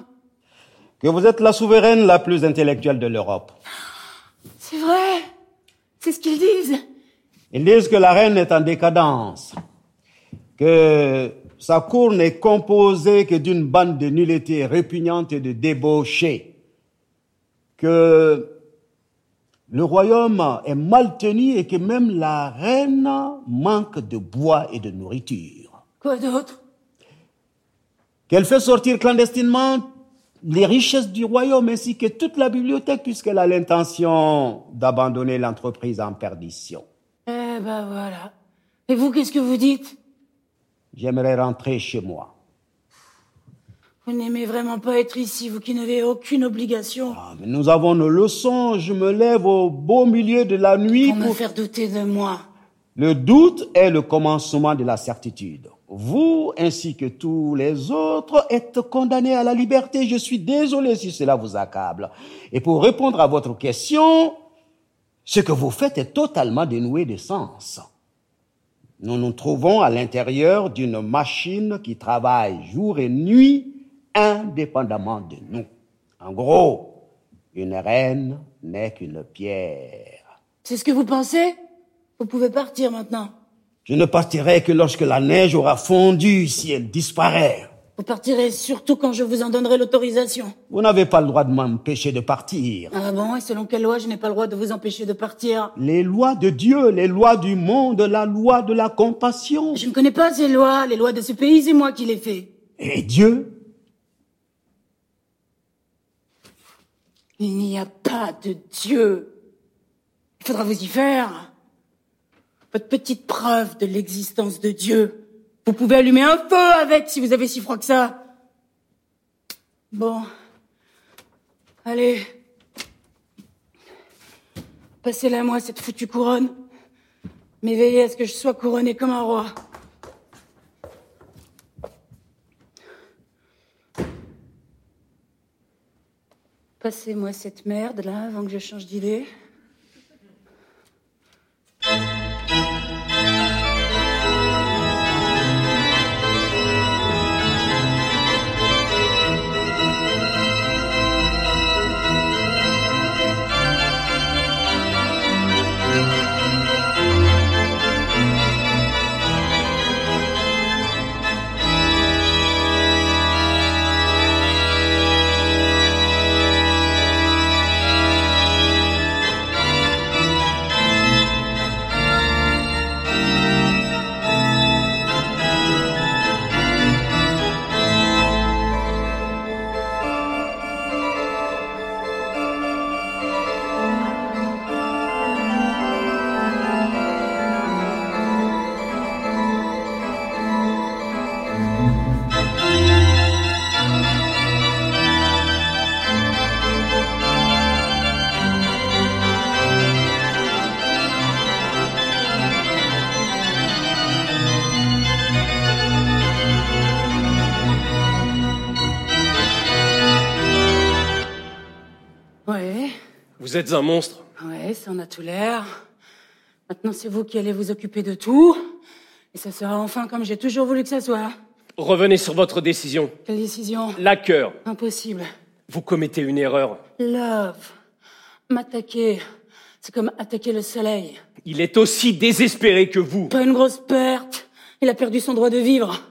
Que vous êtes la souveraine la plus intellectuelle de l'Europe. C'est vrai. C'est ce qu'ils disent. Ils disent que la reine est en décadence, que sa cour n'est composée que d'une bande de nullité répugnante et de débauchés, que le royaume est mal tenu et que même la reine manque de bois et de nourriture, Quoi d'autre? Qu'elle fait sortir clandestinement les richesses du royaume ainsi que toute la bibliothèque puisqu'elle a l'intention d'abandonner l'entreprise en perdition. Eh ben voilà. Et vous, qu'est-ce que vous dites? J'aimerais rentrer chez moi. Vous n'aimez vraiment pas être ici, vous qui n'avez aucune obligation. Ah, mais nous avons nos leçons. Je me lève au beau milieu de la nuit Pour me pour... faire douter de moi. Le doute est le commencement de la certitude. Vous, ainsi que tous les autres, êtes condamnés à la liberté. Je suis désolé si cela vous accable. Et pour répondre à votre question, ce que vous faites est totalement dénoué de sens. Nous nous trouvons à l'intérieur d'une machine qui travaille jour et nuit indépendamment de nous. En gros, une reine n'est qu'une pierre. C'est ce que vous pensez? Vous pouvez partir maintenant. Je ne partirai que lorsque la neige aura fondu si elle disparaît. Vous partirez surtout quand je vous en donnerai l'autorisation. Vous n'avez pas le droit de m'empêcher de partir. Ah bon Et selon quelle loi je n'ai pas le droit de vous empêcher de partir? Les lois de Dieu, les lois du monde, la loi de la compassion. Je ne connais pas ces lois. Les lois de ce pays, c'est moi qui les fais. Et Dieu? Il n'y a pas de Dieu. Il faudra vous y faire. Votre petite preuve de l'existence de Dieu. Vous pouvez allumer un feu avec si vous avez si froid que ça. Bon. Allez. Passez-la moi, cette foutue couronne. Mais veillez à ce que je sois couronné comme un roi. Passez-moi cette merde là avant que je change d'idée. Vous êtes un monstre. ouais, ça en a tout l'air. Maintenant, c'est vous qui allez vous occuper de tout. Et ça sera enfin comme j'ai toujours voulu que ça soit. Revenez sur votre décision. Quelle décision? La cœur. Impossible. Vous commettez une erreur. Love. M'attaquer. C'est comme attaquer le soleil. Il est aussi désespéré que vous. Pas une grosse perte. Il a perdu son droit de vivre.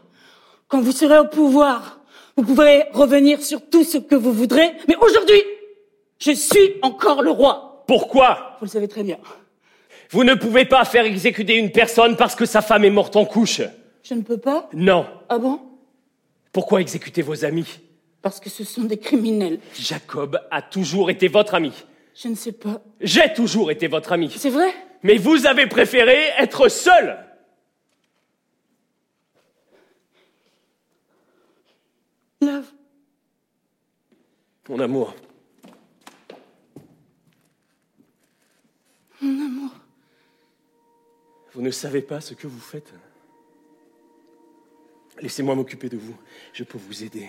Quand vous serez au pouvoir, vous pourrez revenir sur tout ce que vous voudrez. Mais aujourd'hui, je suis encore le roi. Pourquoi? Vous le savez très bien. Vous ne pouvez pas faire exécuter une personne parce que sa femme est morte en couche. Je ne peux pas? Non. Ah bon? Pourquoi exécuter vos amis? Parce que ce sont des criminels. Jacob a toujours été votre ami. Je ne sais pas. J'ai toujours été votre ami. C'est vrai? Mais vous avez préféré être seul. Love. Mon amour, Mon amour. vous ne savez pas ce que vous faites. Laissez-moi m'occuper de vous. Je peux vous aider.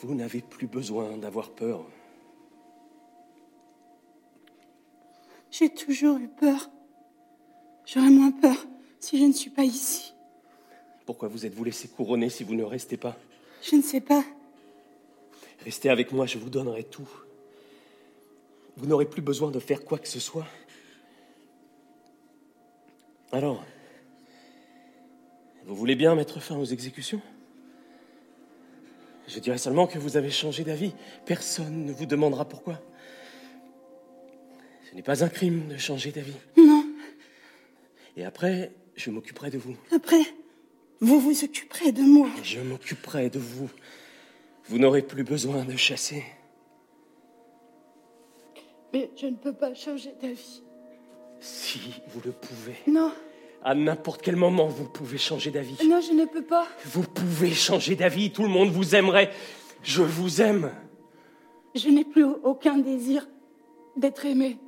Vous n'avez plus besoin d'avoir peur. J'ai toujours eu peur. J'aurais moins peur si je ne suis pas ici. Pourquoi vous êtes-vous laissé couronner si vous ne restez pas? Je ne sais pas. Restez avec moi, je vous donnerai tout. Vous n'aurez plus besoin de faire quoi que ce soit. Alors, vous voulez bien mettre fin aux exécutions? Je dirais seulement que vous avez changé d'avis. Personne ne vous demandera pourquoi. Ce n'est pas un crime de changer d'avis. Non. Et après, je m'occuperai de vous. Après, vous vous occuperez de moi. Je m'occuperai de vous. Vous n'aurez plus besoin de chasser. Mais je ne peux pas changer d'avis. Si vous le pouvez. Non, À n'importe quel moment, vous pouvez changer d'avis. non, je ne peux pas. Vous pouvez changer d'avis. Tout le monde vous aimerait. Je vous aime. Je n'ai plus aucun désir d'être aimé.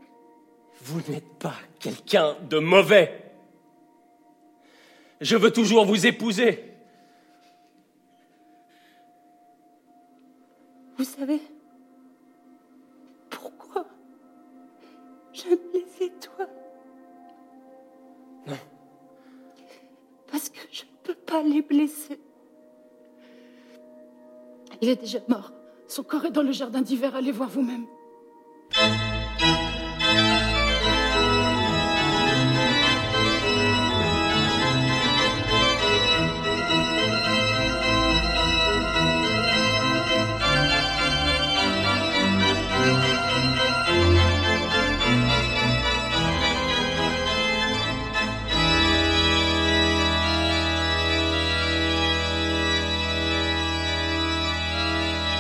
Vous n'êtes pas quelqu'un de mauvais. Je veux toujours vous épouser. Vous savez j'aime les étoiles Non. Parce que je ne peux pas les blesser. Il est déjà mort. Son corps est dans le jardin d'hiver. Allez voir vous-même.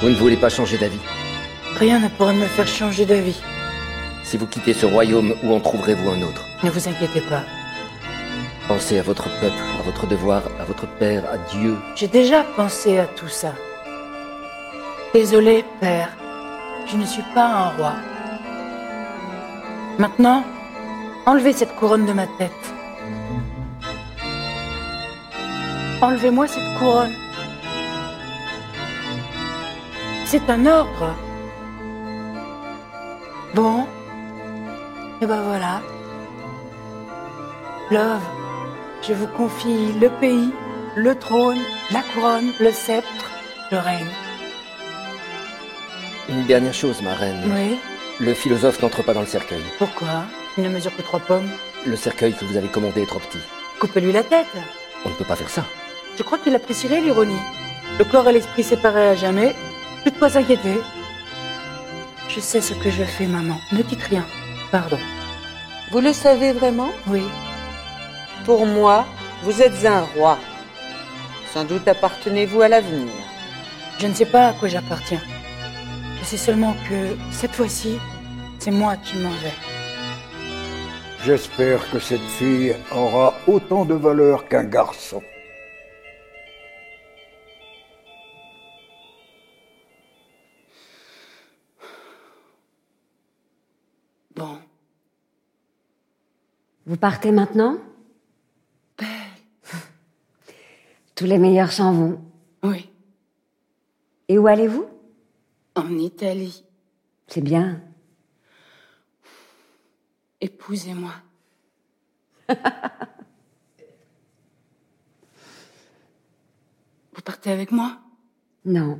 Vous ne voulez pas changer d'avis. Rien ne pourrait me faire changer d'avis. Si vous quittez ce royaume, où en trouverez-vous un autre? Ne vous inquiétez pas. Pensez à votre peuple, à votre devoir, à votre père, à Dieu. J'ai déjà pensé à tout ça. Désolé, père. Je ne suis pas un roi. Maintenant, enlevez cette couronne de ma tête. Enlevez-moi cette couronne. C'est un ordre. Bon. Et ben voilà. Love, je vous confie le pays, le trône, la couronne, le sceptre, le règne. Une dernière chose, ma reine. Oui. Le philosophe n'entre pas dans le cercueil. Pourquoi? Il ne mesure que trois pommes. Le cercueil que vous avez commandé est trop petit. Coupez-lui la tête. On ne peut pas faire ça. Je crois qu'il apprécierait l'ironie. Le corps et l'esprit séparés à jamais. Plus de quoi s'inquiéter. Je sais ce que je fais, maman. Ne dites rien. Pardon. Vous le savez vraiment? Oui. Pour moi, vous êtes un roi. Sans doute appartenez-vous à l'avenir. Je ne sais pas à quoi j'appartiens. Je sais seulement que cette fois-ci, c'est moi qui m'en vais. J'espère que cette fille aura autant de valeur qu'un garçon. Vous partez maintenant? Tous les meilleurs s'en vont. Oui. Et où allez-vous? En Italie. C'est bien. Épousez-moi. Vous partez avec moi? Non.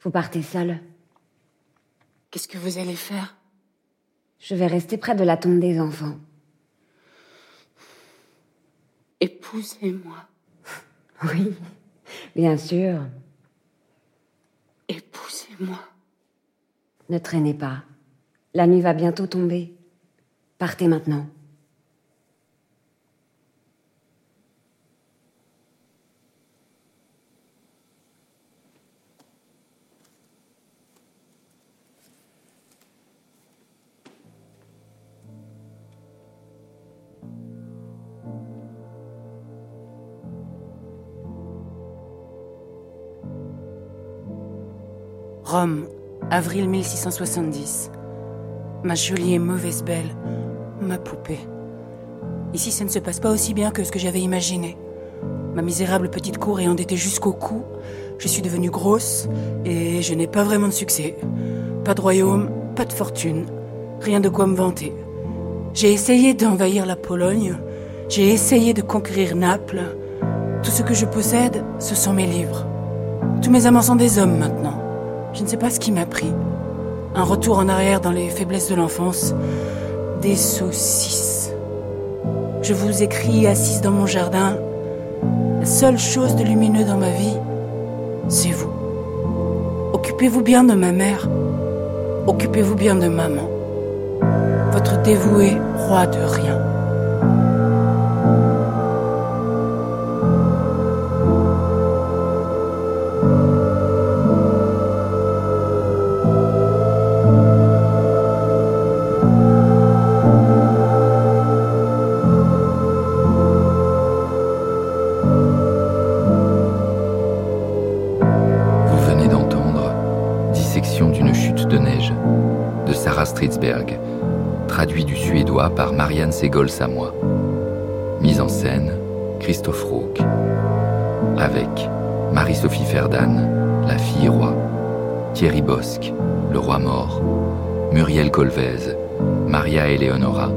Vous partez seul. Qu'est-ce que vous allez faire? Je vais rester près de la tombe des enfants. Épousez-moi. Oui, bien sûr. Épousez-moi. Ne traînez pas. La nuit va bientôt tomber. Partez maintenant. Rome, avril 1670. Ma jolie et mauvaise belle, ma poupée. Ici, ça ne se passe pas aussi bien que ce que j'avais imaginé. Ma misérable petite cour est endettée jusqu'au cou. Je suis devenue grosse et je n'ai pas vraiment de succès. Pas de royaume, pas de fortune, rien de quoi me vanter. J'ai essayé d'envahir la Pologne, j'ai essayé de conquérir Naples. Tout ce que je possède, ce sont mes livres. Tous mes amants sont des hommes maintenant. Je ne sais pas ce qui m'a pris. Un retour en arrière dans les faiblesses de l'enfance. Des saucisses. Je vous écris assise dans mon jardin. La seule chose de lumineux dans ma vie, c'est vous. Occupez-vous bien de ma mère. Occupez-vous bien de maman. Votre dévoué roi de rien. Par Marianne Segol Samoa. Mise en scène, Christophe Rauque. Avec Marie-Sophie Ferdan, la fille roi, Thierry Bosque, le roi mort, Muriel Colvez, Maria Eleonora,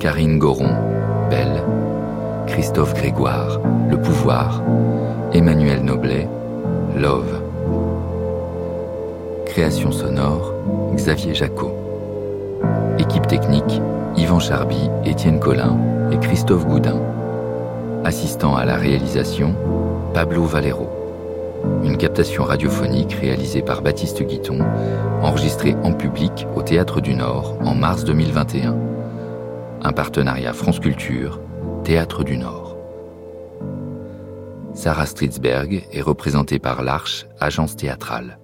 Karine Goron, Belle, Christophe Grégoire, Le Pouvoir, Emmanuel Noblet, Love. Création sonore, Xavier Jacot. Technique, Yvan Charby, Étienne Collin et Christophe Goudin. Assistant à la réalisation, Pablo Valero. Une captation radiophonique réalisée par Baptiste Guiton, enregistrée en public au Théâtre du Nord en mars 2021. Un partenariat France Culture, Théâtre du Nord. Sarah Stritzberg est représentée par l'Arche, agence théâtrale.